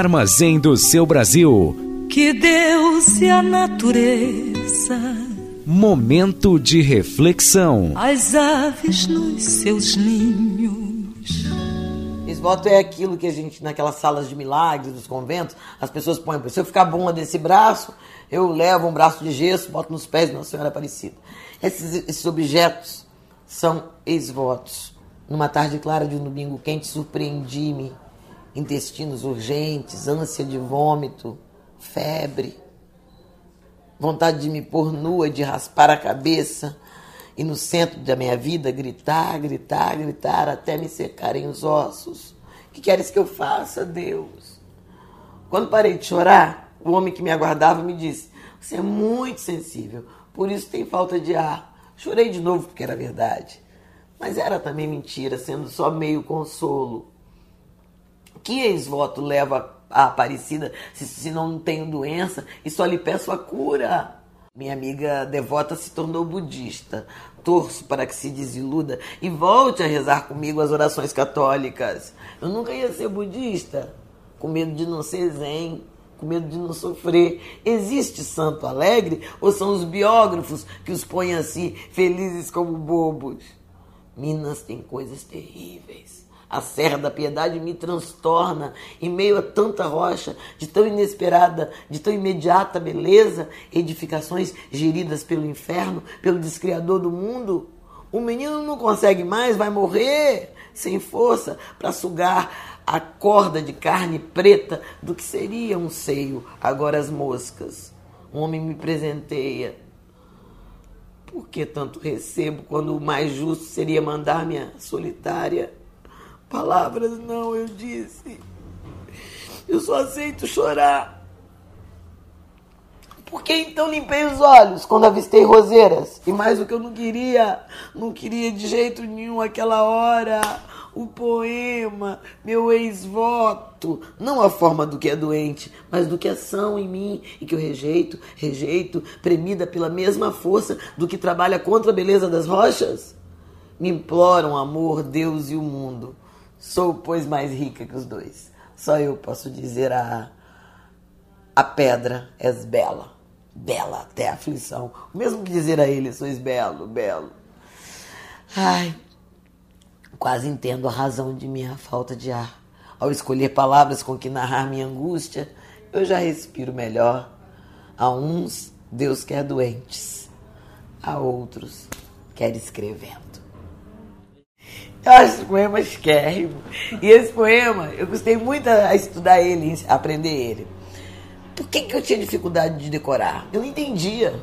Armazém do seu Brasil,
Que Deus e a natureza,
momento de reflexão.
as aves nos seus ninhos.
Esse voto é aquilo que a gente, naquelas salas de milagres dos conventos, as pessoas põem. Se eu ficar bom desse braço, eu levo um braço de gesso, boto nos pés de Nossa Senhora Aparecida. Esses, esses objetos são ex-votos. Numa tarde clara de um domingo quente, surpreendi-me. Intestinos urgentes, ânsia de vômito, febre, vontade de me pôr nua, de raspar a cabeça e no centro da minha vida gritar, gritar, gritar até me secarem os ossos. O que queres que eu faça, Deus? Quando parei de chorar, o homem que me aguardava me disse: Você é muito sensível, por isso tem falta de ar. Chorei de novo porque era verdade. Mas era também mentira, sendo só meio consolo. Que ex-voto leva a Aparecida se, se não tenho doença e só lhe peço a cura? Minha amiga devota se tornou budista. Torço para que se desiluda e volte a rezar comigo as orações católicas. Eu nunca ia ser budista, com medo de não ser zen, com medo de não sofrer. Existe santo alegre ou são os biógrafos que os põem assim, felizes como bobos? Minas tem coisas terríveis. A Serra da Piedade me transtorna em meio a tanta rocha, de tão inesperada, de tão imediata beleza, edificações geridas pelo inferno, pelo descriador do mundo. O menino não consegue mais, vai morrer sem força para sugar a corda de carne preta do que seria um seio, agora as moscas. Um homem me presenteia. Por que tanto recebo quando o mais justo seria mandar-me solitária? Palavras não, eu disse. Eu só aceito chorar. Por que então limpei os olhos quando avistei roseiras? E mais o que eu não queria, não queria de jeito nenhum aquela hora, o poema, meu ex-voto. Não a forma do que é doente, mas do que é são em mim e que eu rejeito, rejeito, premida pela mesma força do que trabalha contra a beleza das rochas. Me imploram amor, Deus e o mundo. Sou, pois, mais rica que os dois. Só eu posso dizer a a pedra és bela, bela até a aflição. O mesmo que dizer a ele, sois belo, belo. Ai, quase entendo a razão de minha falta de ar. Ao escolher palavras com que narrar minha angústia, eu já respiro melhor. A uns, Deus quer doentes, a outros, quer escrevendo. Eu acho esse poema esquérrimo. E esse poema, eu gostei muito a estudar ele, a aprender ele. Por que, que eu tinha dificuldade de decorar? Eu não entendia.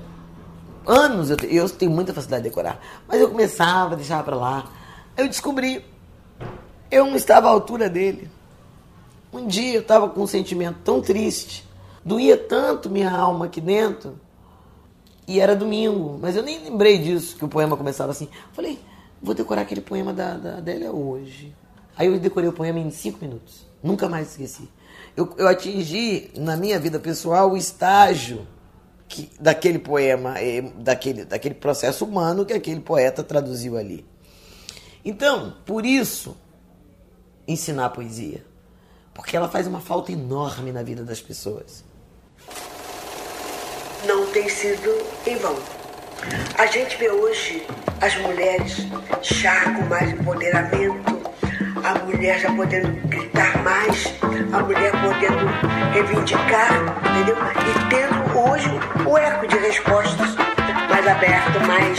Anos, eu, eu tenho muita facilidade de decorar. Mas eu começava, deixava pra lá. Eu descobri, eu não estava à altura dele. Um dia eu estava com um sentimento tão triste, doía tanto minha alma aqui dentro, E era domingo, mas eu nem lembrei disso, que o poema começava assim. Falei, vou decorar aquele poema da, da Adélia hoje. Aí eu decorei o poema em cinco minutos. Nunca mais esqueci. Eu, eu atingi, na minha vida pessoal, o estágio que, daquele poema, eh, daquele, daquele processo humano que aquele poeta traduziu ali. Então, por isso, ensinar poesia. Porque ela faz uma falta enorme na vida das pessoas.
não tem sido em vão. A gente vê hoje as mulheres já com mais empoderamento, a mulher já podendo gritar mais, a mulher podendo reivindicar, entendeu? E tendo hoje o eco de respostas mais aberto, mais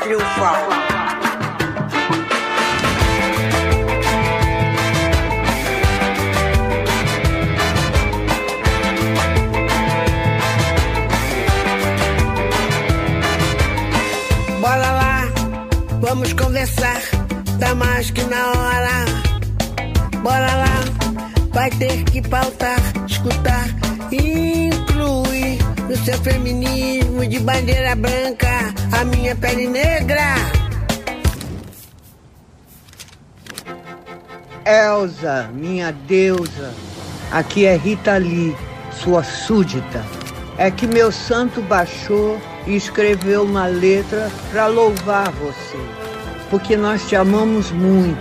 triunfal. Vamos conversar, tá mais que na hora. Bora lá, vai ter que pautar, escutar, incluir no seu feminismo de bandeira branca a minha pele negra.
Elsa, minha deusa, aqui é Rita Lee, sua súdita. É que meu santo baixou e escreveu uma letra para louvar você, porque nós te amamos muito.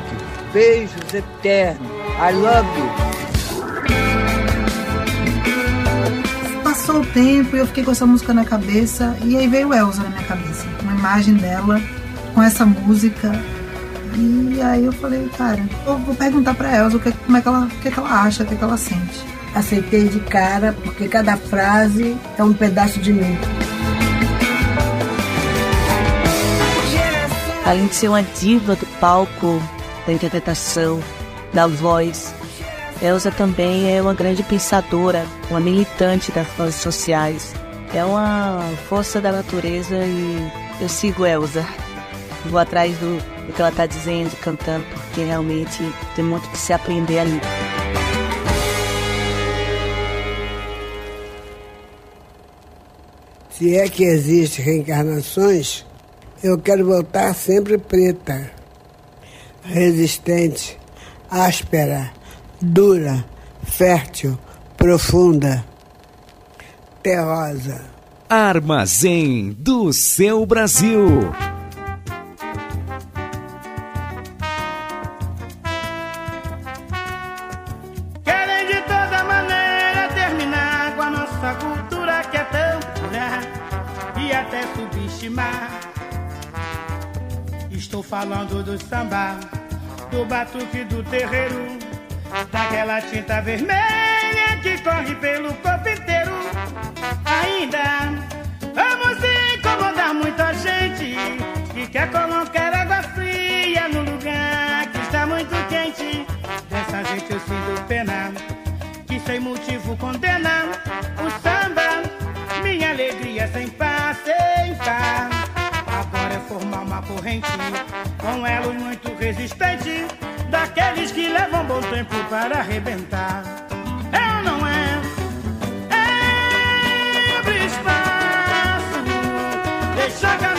Beijos eternos. I love you.
Passou o tempo e eu fiquei com essa música na cabeça e aí veio Elsa na minha cabeça, uma imagem dela com essa música. E aí eu falei, cara, eu vou perguntar pra Elsa o que, como é que ela, o que, é que ela acha, o que, é que ela sente.
Aceitei de cara, porque cada frase é um pedaço de mim.
Além de ser uma diva do palco, da interpretação, da voz, Elsa também é uma grande pensadora, uma militante das causas sociais. É uma força da natureza e eu sigo Elsa. Vou atrás do, do que ela está dizendo, cantando, porque realmente tem muito que se aprender ali.
Se é que existe reencarnações, eu quero voltar sempre preta, resistente, áspera, dura, fértil, profunda, terrosa.
Armazém do seu Brasil.
Samba, do batuque do terreiro, daquela tinta vermelha que corre pelo corpo inteiro. Ainda vamos incomodar muita gente que quer colocar água fria no lugar que está muito quente. Dessa gente eu sinto pena, que sem motivo condena o samba, minha alegria sem par, sem par. É formar uma corrente com elos muito resistente, daqueles que levam bom tempo para arrebentar. Eu não é, abre espaço, deixa caminhar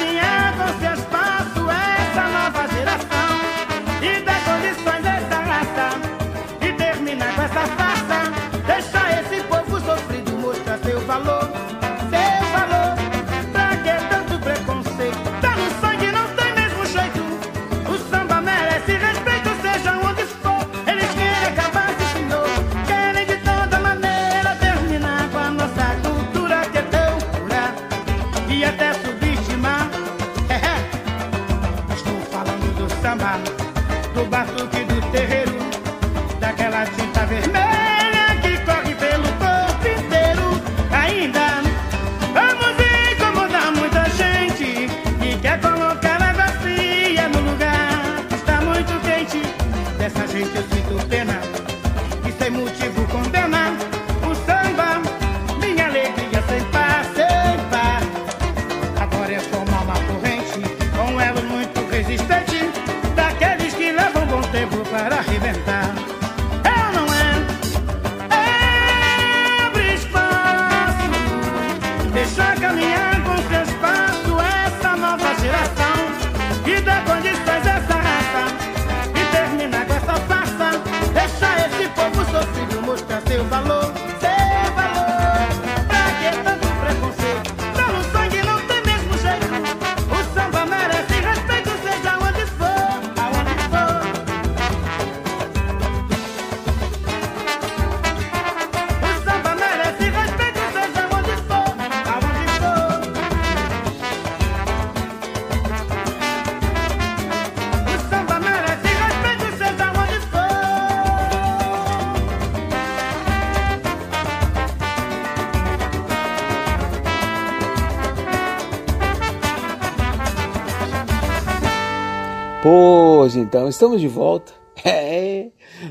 então, estamos de volta. É,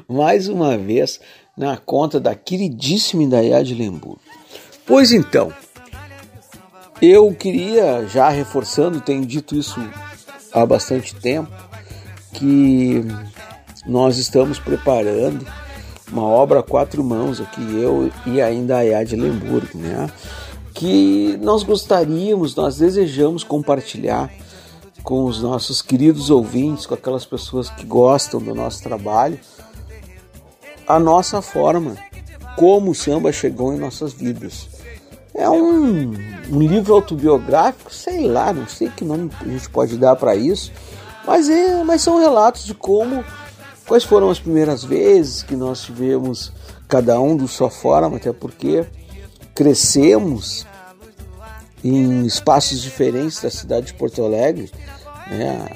mais uma vez na conta da queridíssima Indaiá de Lemburgo. Pois então, eu queria, já reforçando, tenho dito isso há bastante tempo, que nós estamos preparando uma obra a quatro mãos aqui, eu e a Indaiá de Lemburgo, né? Que nós gostaríamos, nós desejamos compartilhar com os nossos queridos ouvintes, com aquelas pessoas que gostam do nosso trabalho, a nossa forma, como o samba chegou em nossas vidas. É um, um livro autobiográfico, sei lá, não sei que nome a gente pode dar para isso, mas, é, mas são relatos de como, quais foram as primeiras vezes que nós tivemos cada um do sua forma, até porque crescemos em espaços diferentes da cidade de Porto Alegre, né?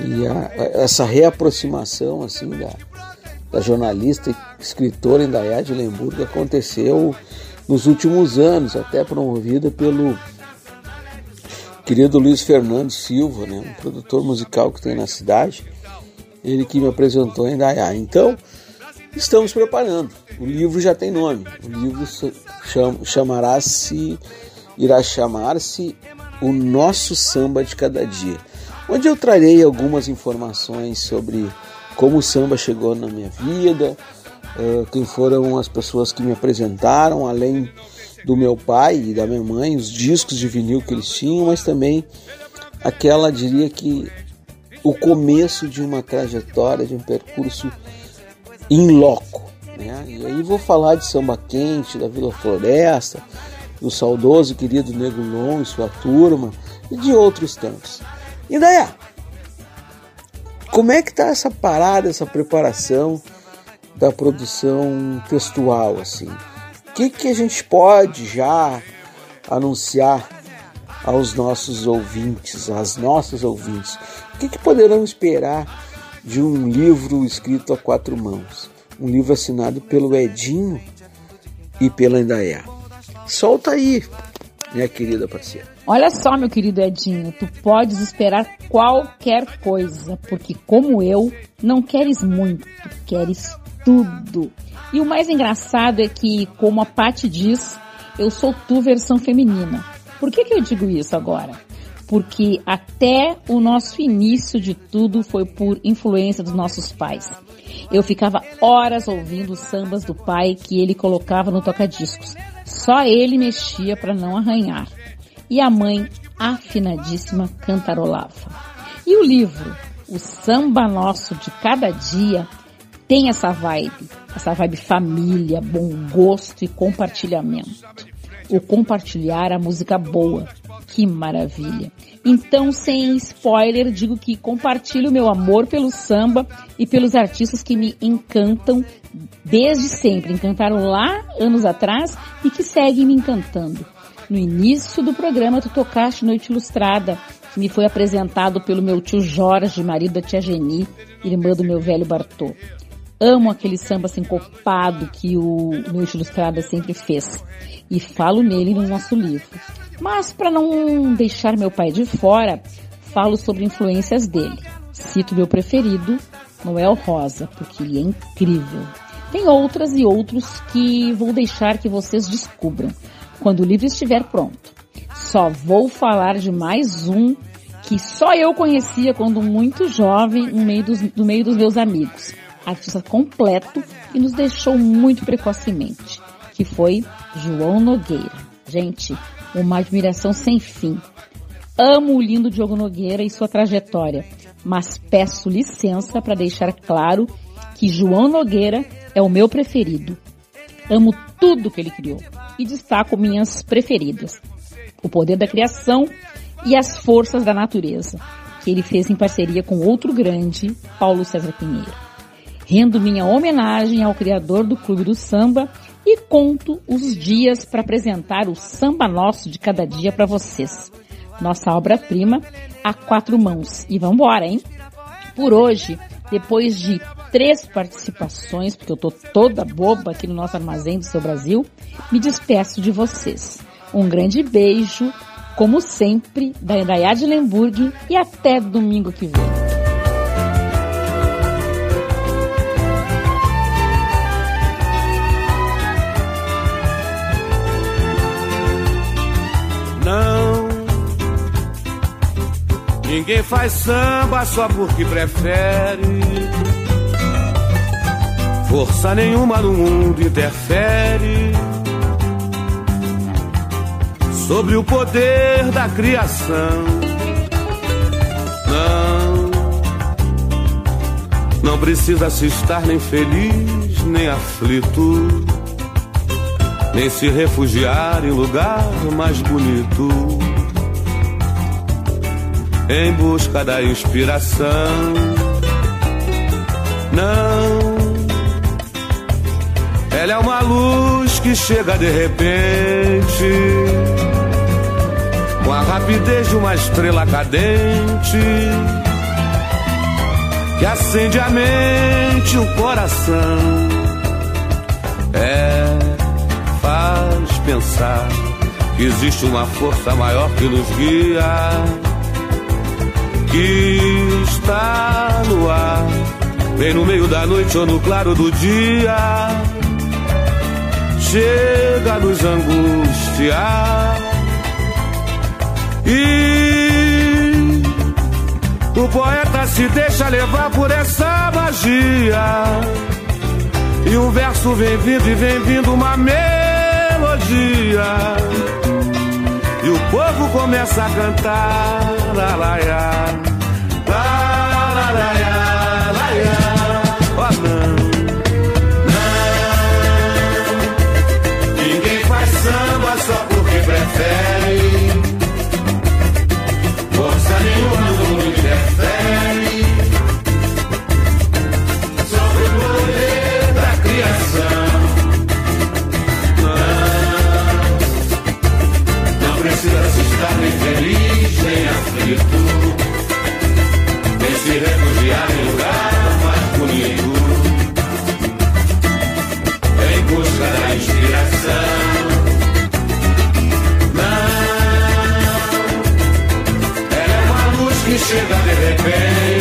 E a, essa reaproximação assim da, da jornalista e escritora Indaiá de Lemburgo aconteceu nos últimos anos, até promovida pelo querido Luiz Fernando Silva, né, um produtor musical que tem na cidade, ele que me apresentou em Indaiá. Então, estamos preparando. O livro já tem nome. O livro cham, chamará-se irá chamar-se O Nosso Samba de Cada Dia, onde eu trarei algumas informações sobre como o samba chegou na minha vida, quem foram as pessoas que me apresentaram, além do meu pai e da minha mãe, os discos de vinil que eles tinham, mas também aquela, diria que, o começo de uma trajetória, de um percurso em loco. Né? E aí vou falar de samba quente, da Vila Floresta, do saudoso querido Negro Long e sua turma e de outros tantos. E daí, como é que tá essa parada, essa preparação da produção textual assim? O que que a gente pode já anunciar aos nossos ouvintes, às nossas ouvintes? O que que poderão esperar de um livro escrito a quatro mãos? Um livro assinado pelo Edinho e pela Indaiá. Solta aí, minha querida parceira.
Olha só, meu querido Edinho, tu podes esperar qualquer coisa, porque como eu, não queres muito, tu queres tudo. E o mais engraçado é que, como a Paty diz, eu sou tu versão feminina. Por que, que eu digo isso agora? Porque até o nosso início de tudo foi por influência dos nossos pais. Eu ficava horas ouvindo os sambas do pai que ele colocava no toca-discos. Só ele mexia para não arranhar. E a mãe, afinadíssima, cantarolava. E o livro, O Samba Nosso de Cada Dia, tem essa vibe, essa vibe família, bom gosto e compartilhamento. O compartilhar a música boa. Que maravilha. Então, sem spoiler, digo que compartilho meu amor pelo samba e pelos artistas que me encantam desde sempre. Encantaram lá anos atrás e que seguem me encantando. No início do programa, tu tocaste Noite Ilustrada, que me foi apresentado pelo meu tio Jorge, marido da tia Geni, irmã do meu velho Bartô. Amo aquele samba sincopado que o Noite Ilustrada sempre fez. E falo nele no nosso livro. Mas para não deixar meu pai de fora, falo sobre influências dele. Cito meu preferido, Noel Rosa, porque ele é incrível. Tem outras e outros que vou deixar que vocês descubram quando o livro estiver pronto. Só vou falar de mais um que só eu conhecia quando muito jovem no meio dos, no meio dos meus amigos. Artista completo e nos deixou muito precocemente, que foi João Nogueira. Gente, uma admiração sem fim. Amo o lindo Diogo Nogueira e sua trajetória, mas peço licença para deixar claro que João Nogueira é o meu preferido. Amo tudo que ele criou e destaco minhas preferidas: O Poder da Criação e As Forças da Natureza, que ele fez em parceria com outro grande, Paulo César Pinheiro. Rendo minha homenagem ao criador do Clube do Samba e conto os dias para apresentar o samba nosso de cada dia para vocês. Nossa obra-prima a quatro mãos. E vamos embora, hein? Por hoje, depois de três participações, porque eu tô toda boba aqui no nosso armazém do seu Brasil, me despeço de vocês. Um grande beijo, como sempre, da Indaiá de Lemburg e até domingo que vem.
Ninguém faz samba só porque prefere. Força nenhuma no mundo interfere sobre o poder da criação. Não, não precisa se estar nem feliz nem aflito, nem se refugiar em lugar mais bonito em busca da inspiração. Não, ela é uma luz que chega de repente, com a rapidez de uma estrela cadente, que acende a mente e o coração. É, faz pensar que existe uma força maior que nos guia que está no ar, vem no meio da noite ou no claro do dia, chega a nos angustiar. E o poeta se deixa levar por essa magia. E um verso vem vindo e vem vindo uma melodia. E o povo começa a cantar, la la la nem se refugiar em lugar mais bonito, em busca da inspiração. Não, ela é uma luz que chega de repente,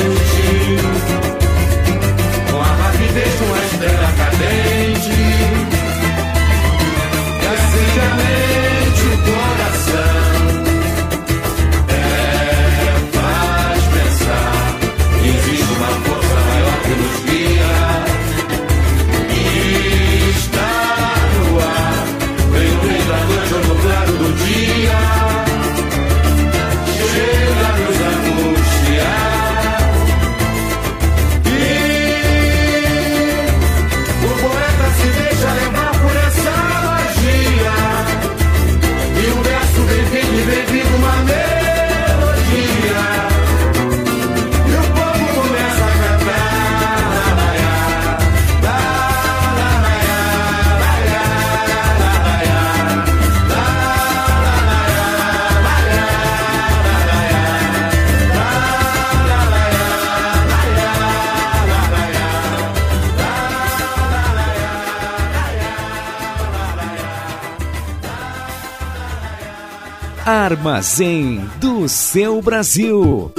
Armazém do seu Brasil.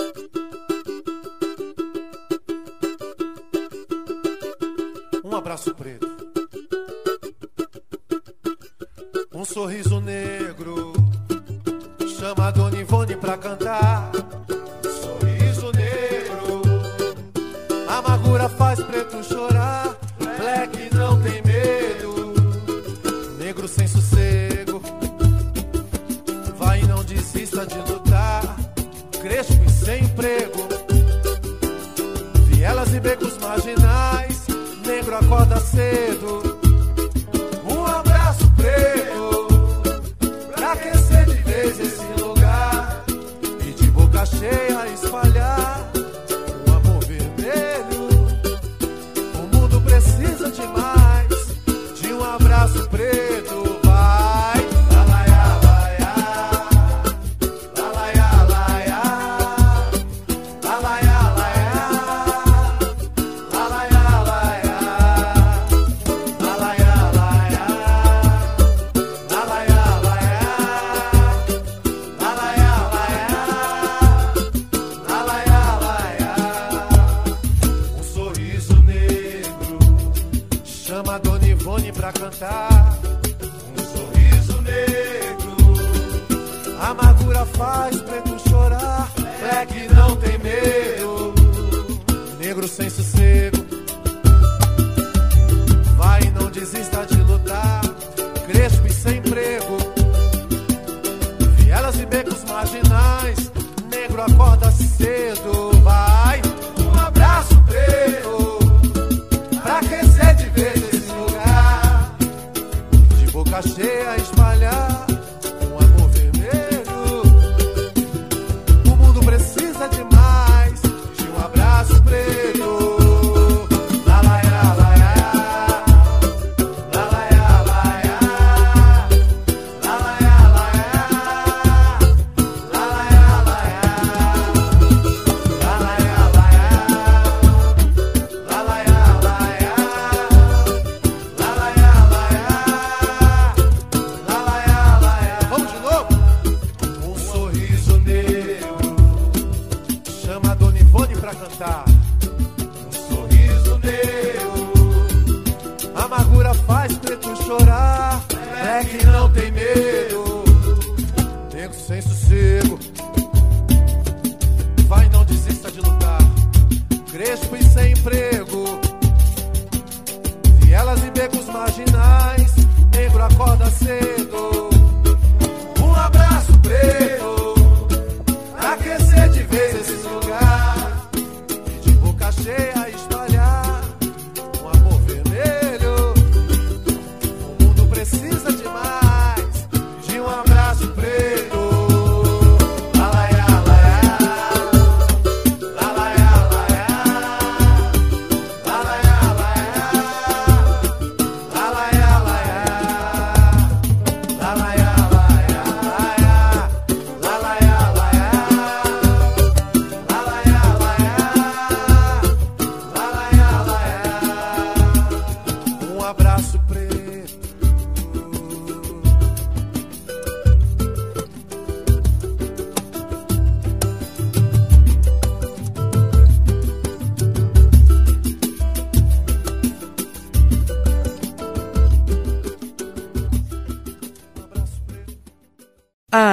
Um abraço preto. Um sorriso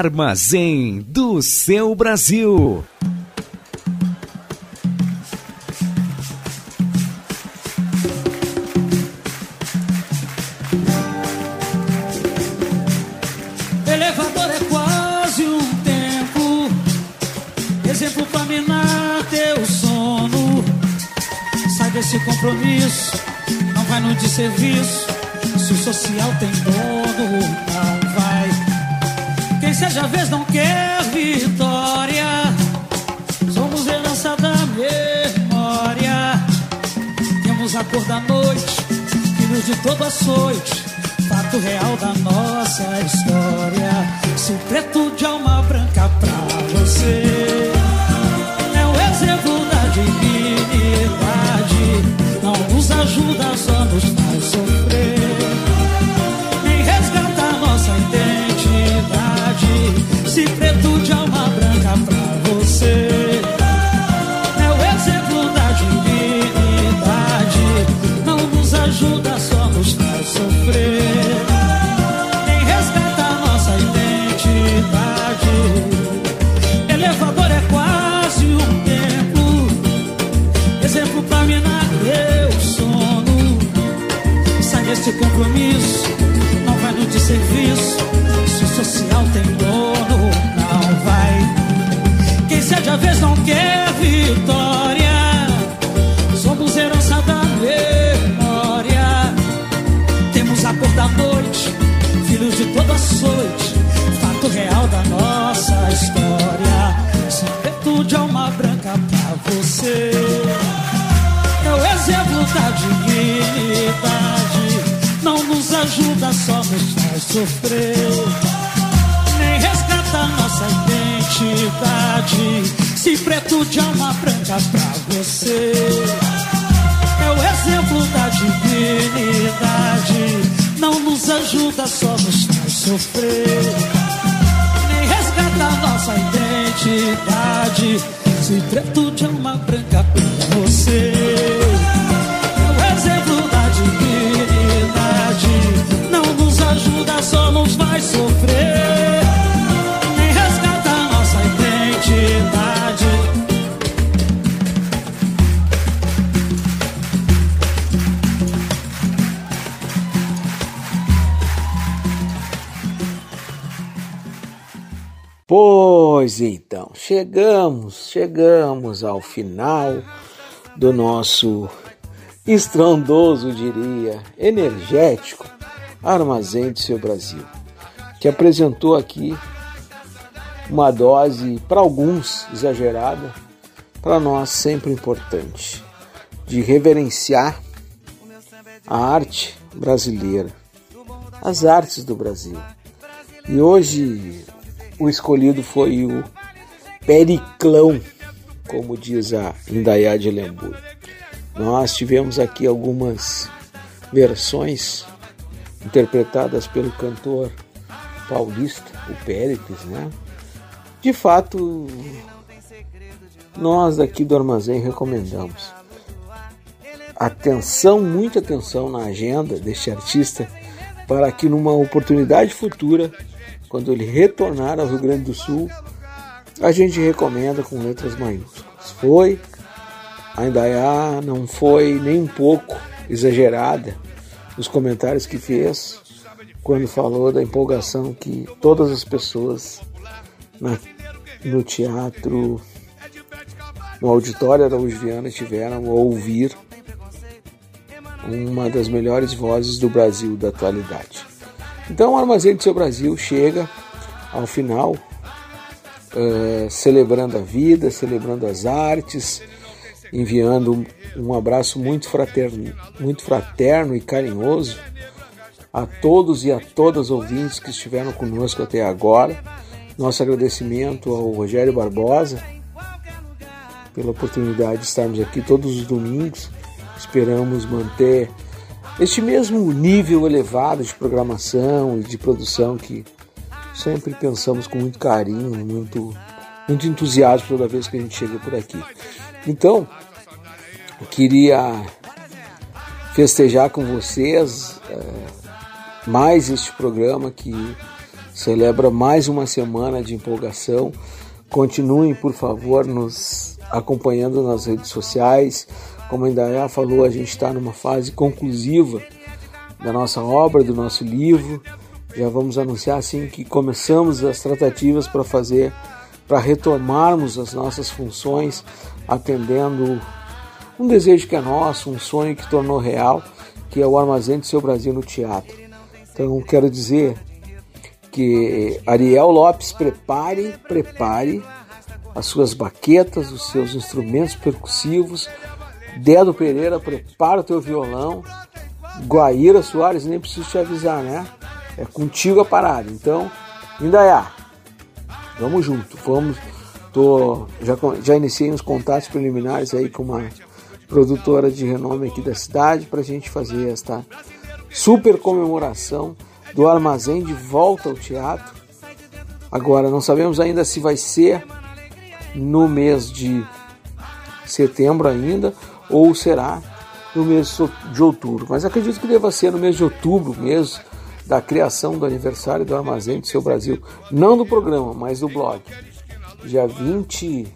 Armazém do seu Brasil.
Elevador é quase um tempo, exemplo pra minar teu sono. Sai desse compromisso, não vai no desserviço. Se o social tem dono, seja vez não quer vitória. Somos herança da memória. Temos a cor da noite, filhos de todo açoite. Fato real da nossa história. Se preto de alma branca pra Desse compromisso, não vai no desserviço. Se o social tem dono, não vai. Quem cede a vez não quer vitória. Somos herança da memória. Temos a cor da noite, filhos de toda açoite. Fato real da nossa história. Se preto de alma branca pra você. É o exemplo da dignidade. Ajuda, só nos faz sofrer. Nem resgata nossa identidade. Se preto de alma branca pra você. É o exemplo da dignidade. Não nos ajuda, só nos faz sofrer. Nem resgata nossa identidade. Se preto de alma branca pra você.
Chegamos, chegamos ao final do nosso estrondoso, diria, energético Armazém do Seu Brasil, que apresentou aqui uma dose, para alguns exagerada, para nós sempre importante, de reverenciar a arte brasileira, as artes do Brasil. E hoje o escolhido foi o Periclão, como diz a Indaiá de Lembu. Nós tivemos aqui algumas versões interpretadas pelo cantor paulista, o Péricles, né? De fato, nós daqui do Armazém recomendamos. Atenção, muita atenção na agenda deste artista para que numa oportunidade futura, quando ele retornar ao Rio Grande do Sul, a gente recomenda com letras maiúsculas. Foi, ainda há, não foi nem um pouco exagerada os comentários que fez quando falou da empolgação que todas as pessoas na, no teatro no auditório Araújo Viana tiveram a ouvir uma das melhores vozes do Brasil da atualidade. Então o Armazém do Seu Brasil chega ao final uh, celebrando a vida, celebrando as artes, enviando um abraço muito fraterno, muito fraterno e carinhoso a todos e a todas ouvintes que estiveram conosco até agora. Nosso agradecimento ao Rogério Barbosa, pela oportunidade de estarmos aqui todos os domingos. Esperamos manter este mesmo nível elevado de programação e de produção que sempre pensamos com muito carinho, muito, muito entusiasmo toda vez que a gente chega por aqui. Então, eu queria festejar com vocês é, mais este programa que celebra mais uma semana de empolgação. Continuem, por favor, nos acompanhando nas redes sociais. Como a Indaiá falou, a gente está numa fase conclusiva da nossa obra, do nosso livro. Já vamos anunciar assim que começamos as tratativas para fazer, para retomarmos as nossas funções, atendendo um desejo que é nosso, um sonho que tornou real, que é o Armazém do Seu Brasil no Teatro. Então quero dizer que Ariel Lopes prepare, prepare as suas baquetas, os seus instrumentos percussivos. Dedo Pereira, prepara o teu violão. Guaíra Soares, nem preciso te avisar, né? É contigo a parada. Então, Indaiá, vamos junto. Vamos. Tô, já, já iniciei uns contatos preliminares aí com uma produtora de renome aqui da cidade para a gente fazer esta super comemoração do armazém de volta ao teatro. Agora, não sabemos ainda se vai ser no mês de setembro ainda, ou será no mês de outubro. Mas acredito que deva ser no mês de outubro, mês da criação do aniversário do Armazém do Seu Brasil. Não do programa, mas do blog. Dia 20,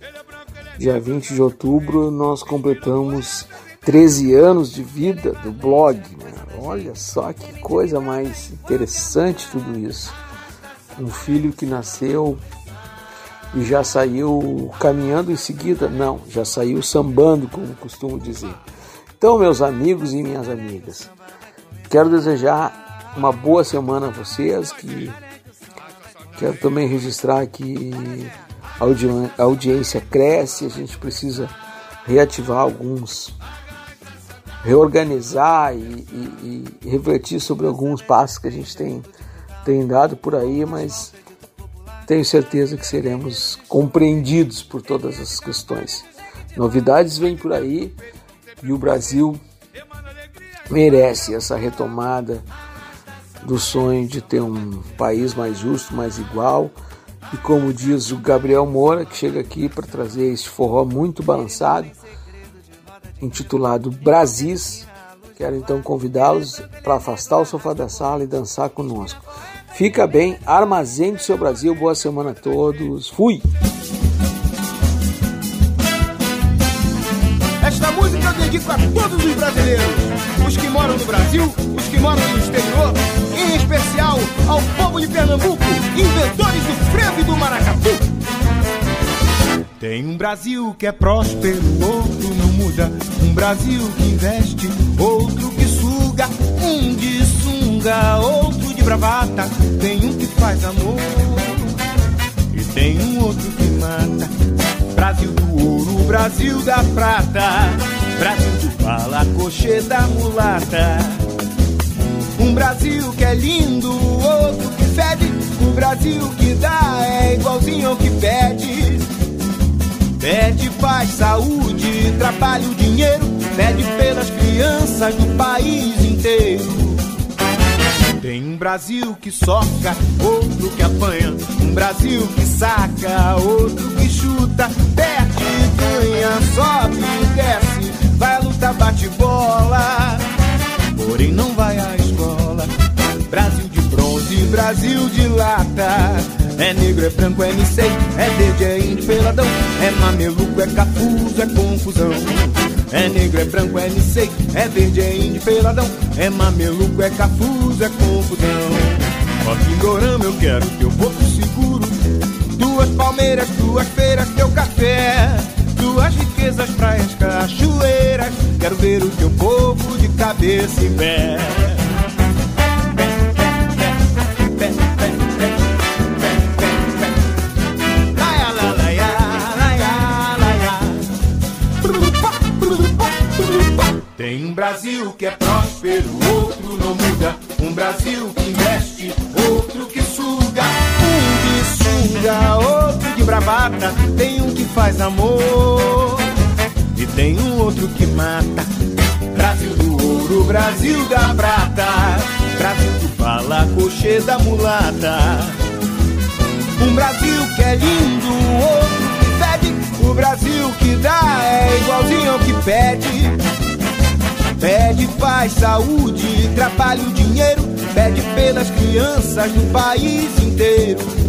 dia 20 de outubro nós completamos 13 anos de vida do blog. Né? Olha só que coisa mais interessante tudo isso. Um filho que nasceu e já saiu caminhando em seguida? Não, já saiu sambando, como costumo dizer. Então, meus amigos e minhas amigas, quero desejar uma boa semana a vocês, que quero também registrar que a, audi a audiência cresce, a gente precisa reativar alguns, reorganizar e, e, e refletir sobre alguns passos que a gente tem, tem dado por aí, mas tenho certeza que seremos compreendidos por todas as questões. Novidades vêm por aí e o Brasil merece essa retomada do sonho de ter um país mais justo, mais igual. E como diz o Gabriel Moura, que chega aqui para trazer esse forró muito balançado, intitulado Brasis, quero então convidá-los para afastar o sofá da sala e dançar conosco. Fica bem, armazém do seu Brasil. Boa semana a todos. Fui!
Esta música eu dedico a todos os brasileiros, os que moram no Brasil, os que moram no exterior, em especial ao povo de Pernambuco, inventores do frevo chefe do Maracatu. Tem um Brasil que é próspero, outro não muda. Um Brasil que investe, outro que suga. Um de sunga, outro de bravata. Tem um que faz amor e tem um outro que mata. Brasil do ouro, Brasil da prata. Brasil do bala, cochê da mulata. Um Brasil que é lindo, outro que fede. O Brasil que dá é igualzinho ao que pede. Pede paz, saúde, trabalho, dinheiro. Pede pelas crianças do país inteiro. Tem um Brasil que soca, outro que apanha. Um Brasil que saca, outro que chuta. Perde, ganha, sobe, desce. Lutar, bate bola. Porém não vai à escola. Brasil de bronze, Brasil de lata. É negro, é branco, é nicei, é verde, é índio, peladão. É mameluco, é cafuso, é confusão. É negro, é branco, é nicei, é verde, é índio, peladão. É mameluco, é cafuso, é confusão. Ó Pindorama, eu quero teu porto seguro. Duas palmeiras, duas feiras, teu café. Duas riquezas, praias, cachoeiras. Quero ver o teu povo de cabeça em pé. Tem um Brasil que é próspero, outro não muda. Um Brasil que investe, outro que suga. Um de sunga, outro bravata. Tem um que faz amor e tem um outro que mata. Brasil do ouro, Brasil da prata. Brasil do cochê da mulata. Um Brasil que é lindo, outro que fede. O Brasil que dá é igualzinho ao que pede. Pede paz, saúde, trabalho, dinheiro. Pede pelas crianças do país inteiro.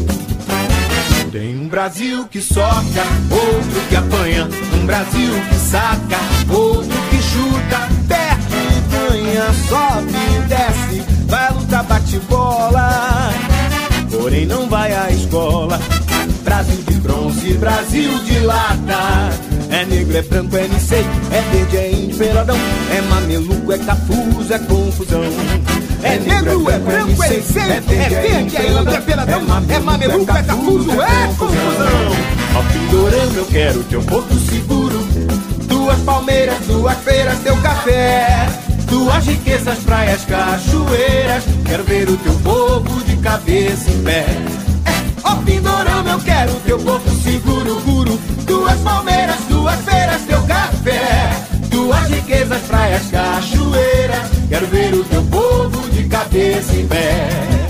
Tem um Brasil que soca, outro que apanha. Um Brasil que saca, outro que chuta. Perde, ganha, sobe, desce. Vai lutar, bate bola. Porém não vai à escola. Brasil de bronze, Brasil de lata. É negro, é branco, é nicei, é verde, é índio, peladão. É mameluco, é cafuso, é confusão. É negro, é branco, é nicei, é verde, é é peladão. É mameluco, é cafuso, é confusão. Ó Pindorama, eu quero teu porto seguro. Duas palmeiras, duas feiras, teu café. Duas riquezas, praias, cachoeiras. Quero ver o teu povo de cabeça em pé. Pindorama, eu quero teu povo seguro, guru. Duas palmeiras, duas feiras, teu café. Duas riquezas, praias, cachoeiras. Quero ver o teu povo de cabeça em pé.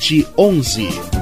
11.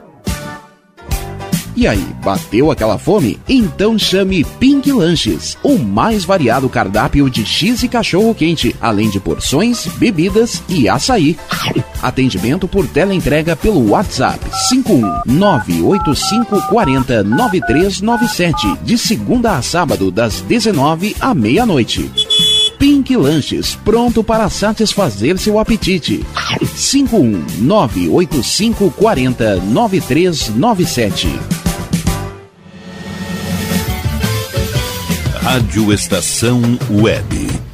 E aí, bateu aquela fome? Então chame Pink Lanches, o mais variado cardápio de X e cachorro quente, além de porções, bebidas e açaí. Atendimento por teleentrega pelo WhatsApp 51985409397, de segunda a sábado das 19 à meia-noite. Pink Lanches, pronto para satisfazer seu apetite. 51985409397.
Rádio Estação Web.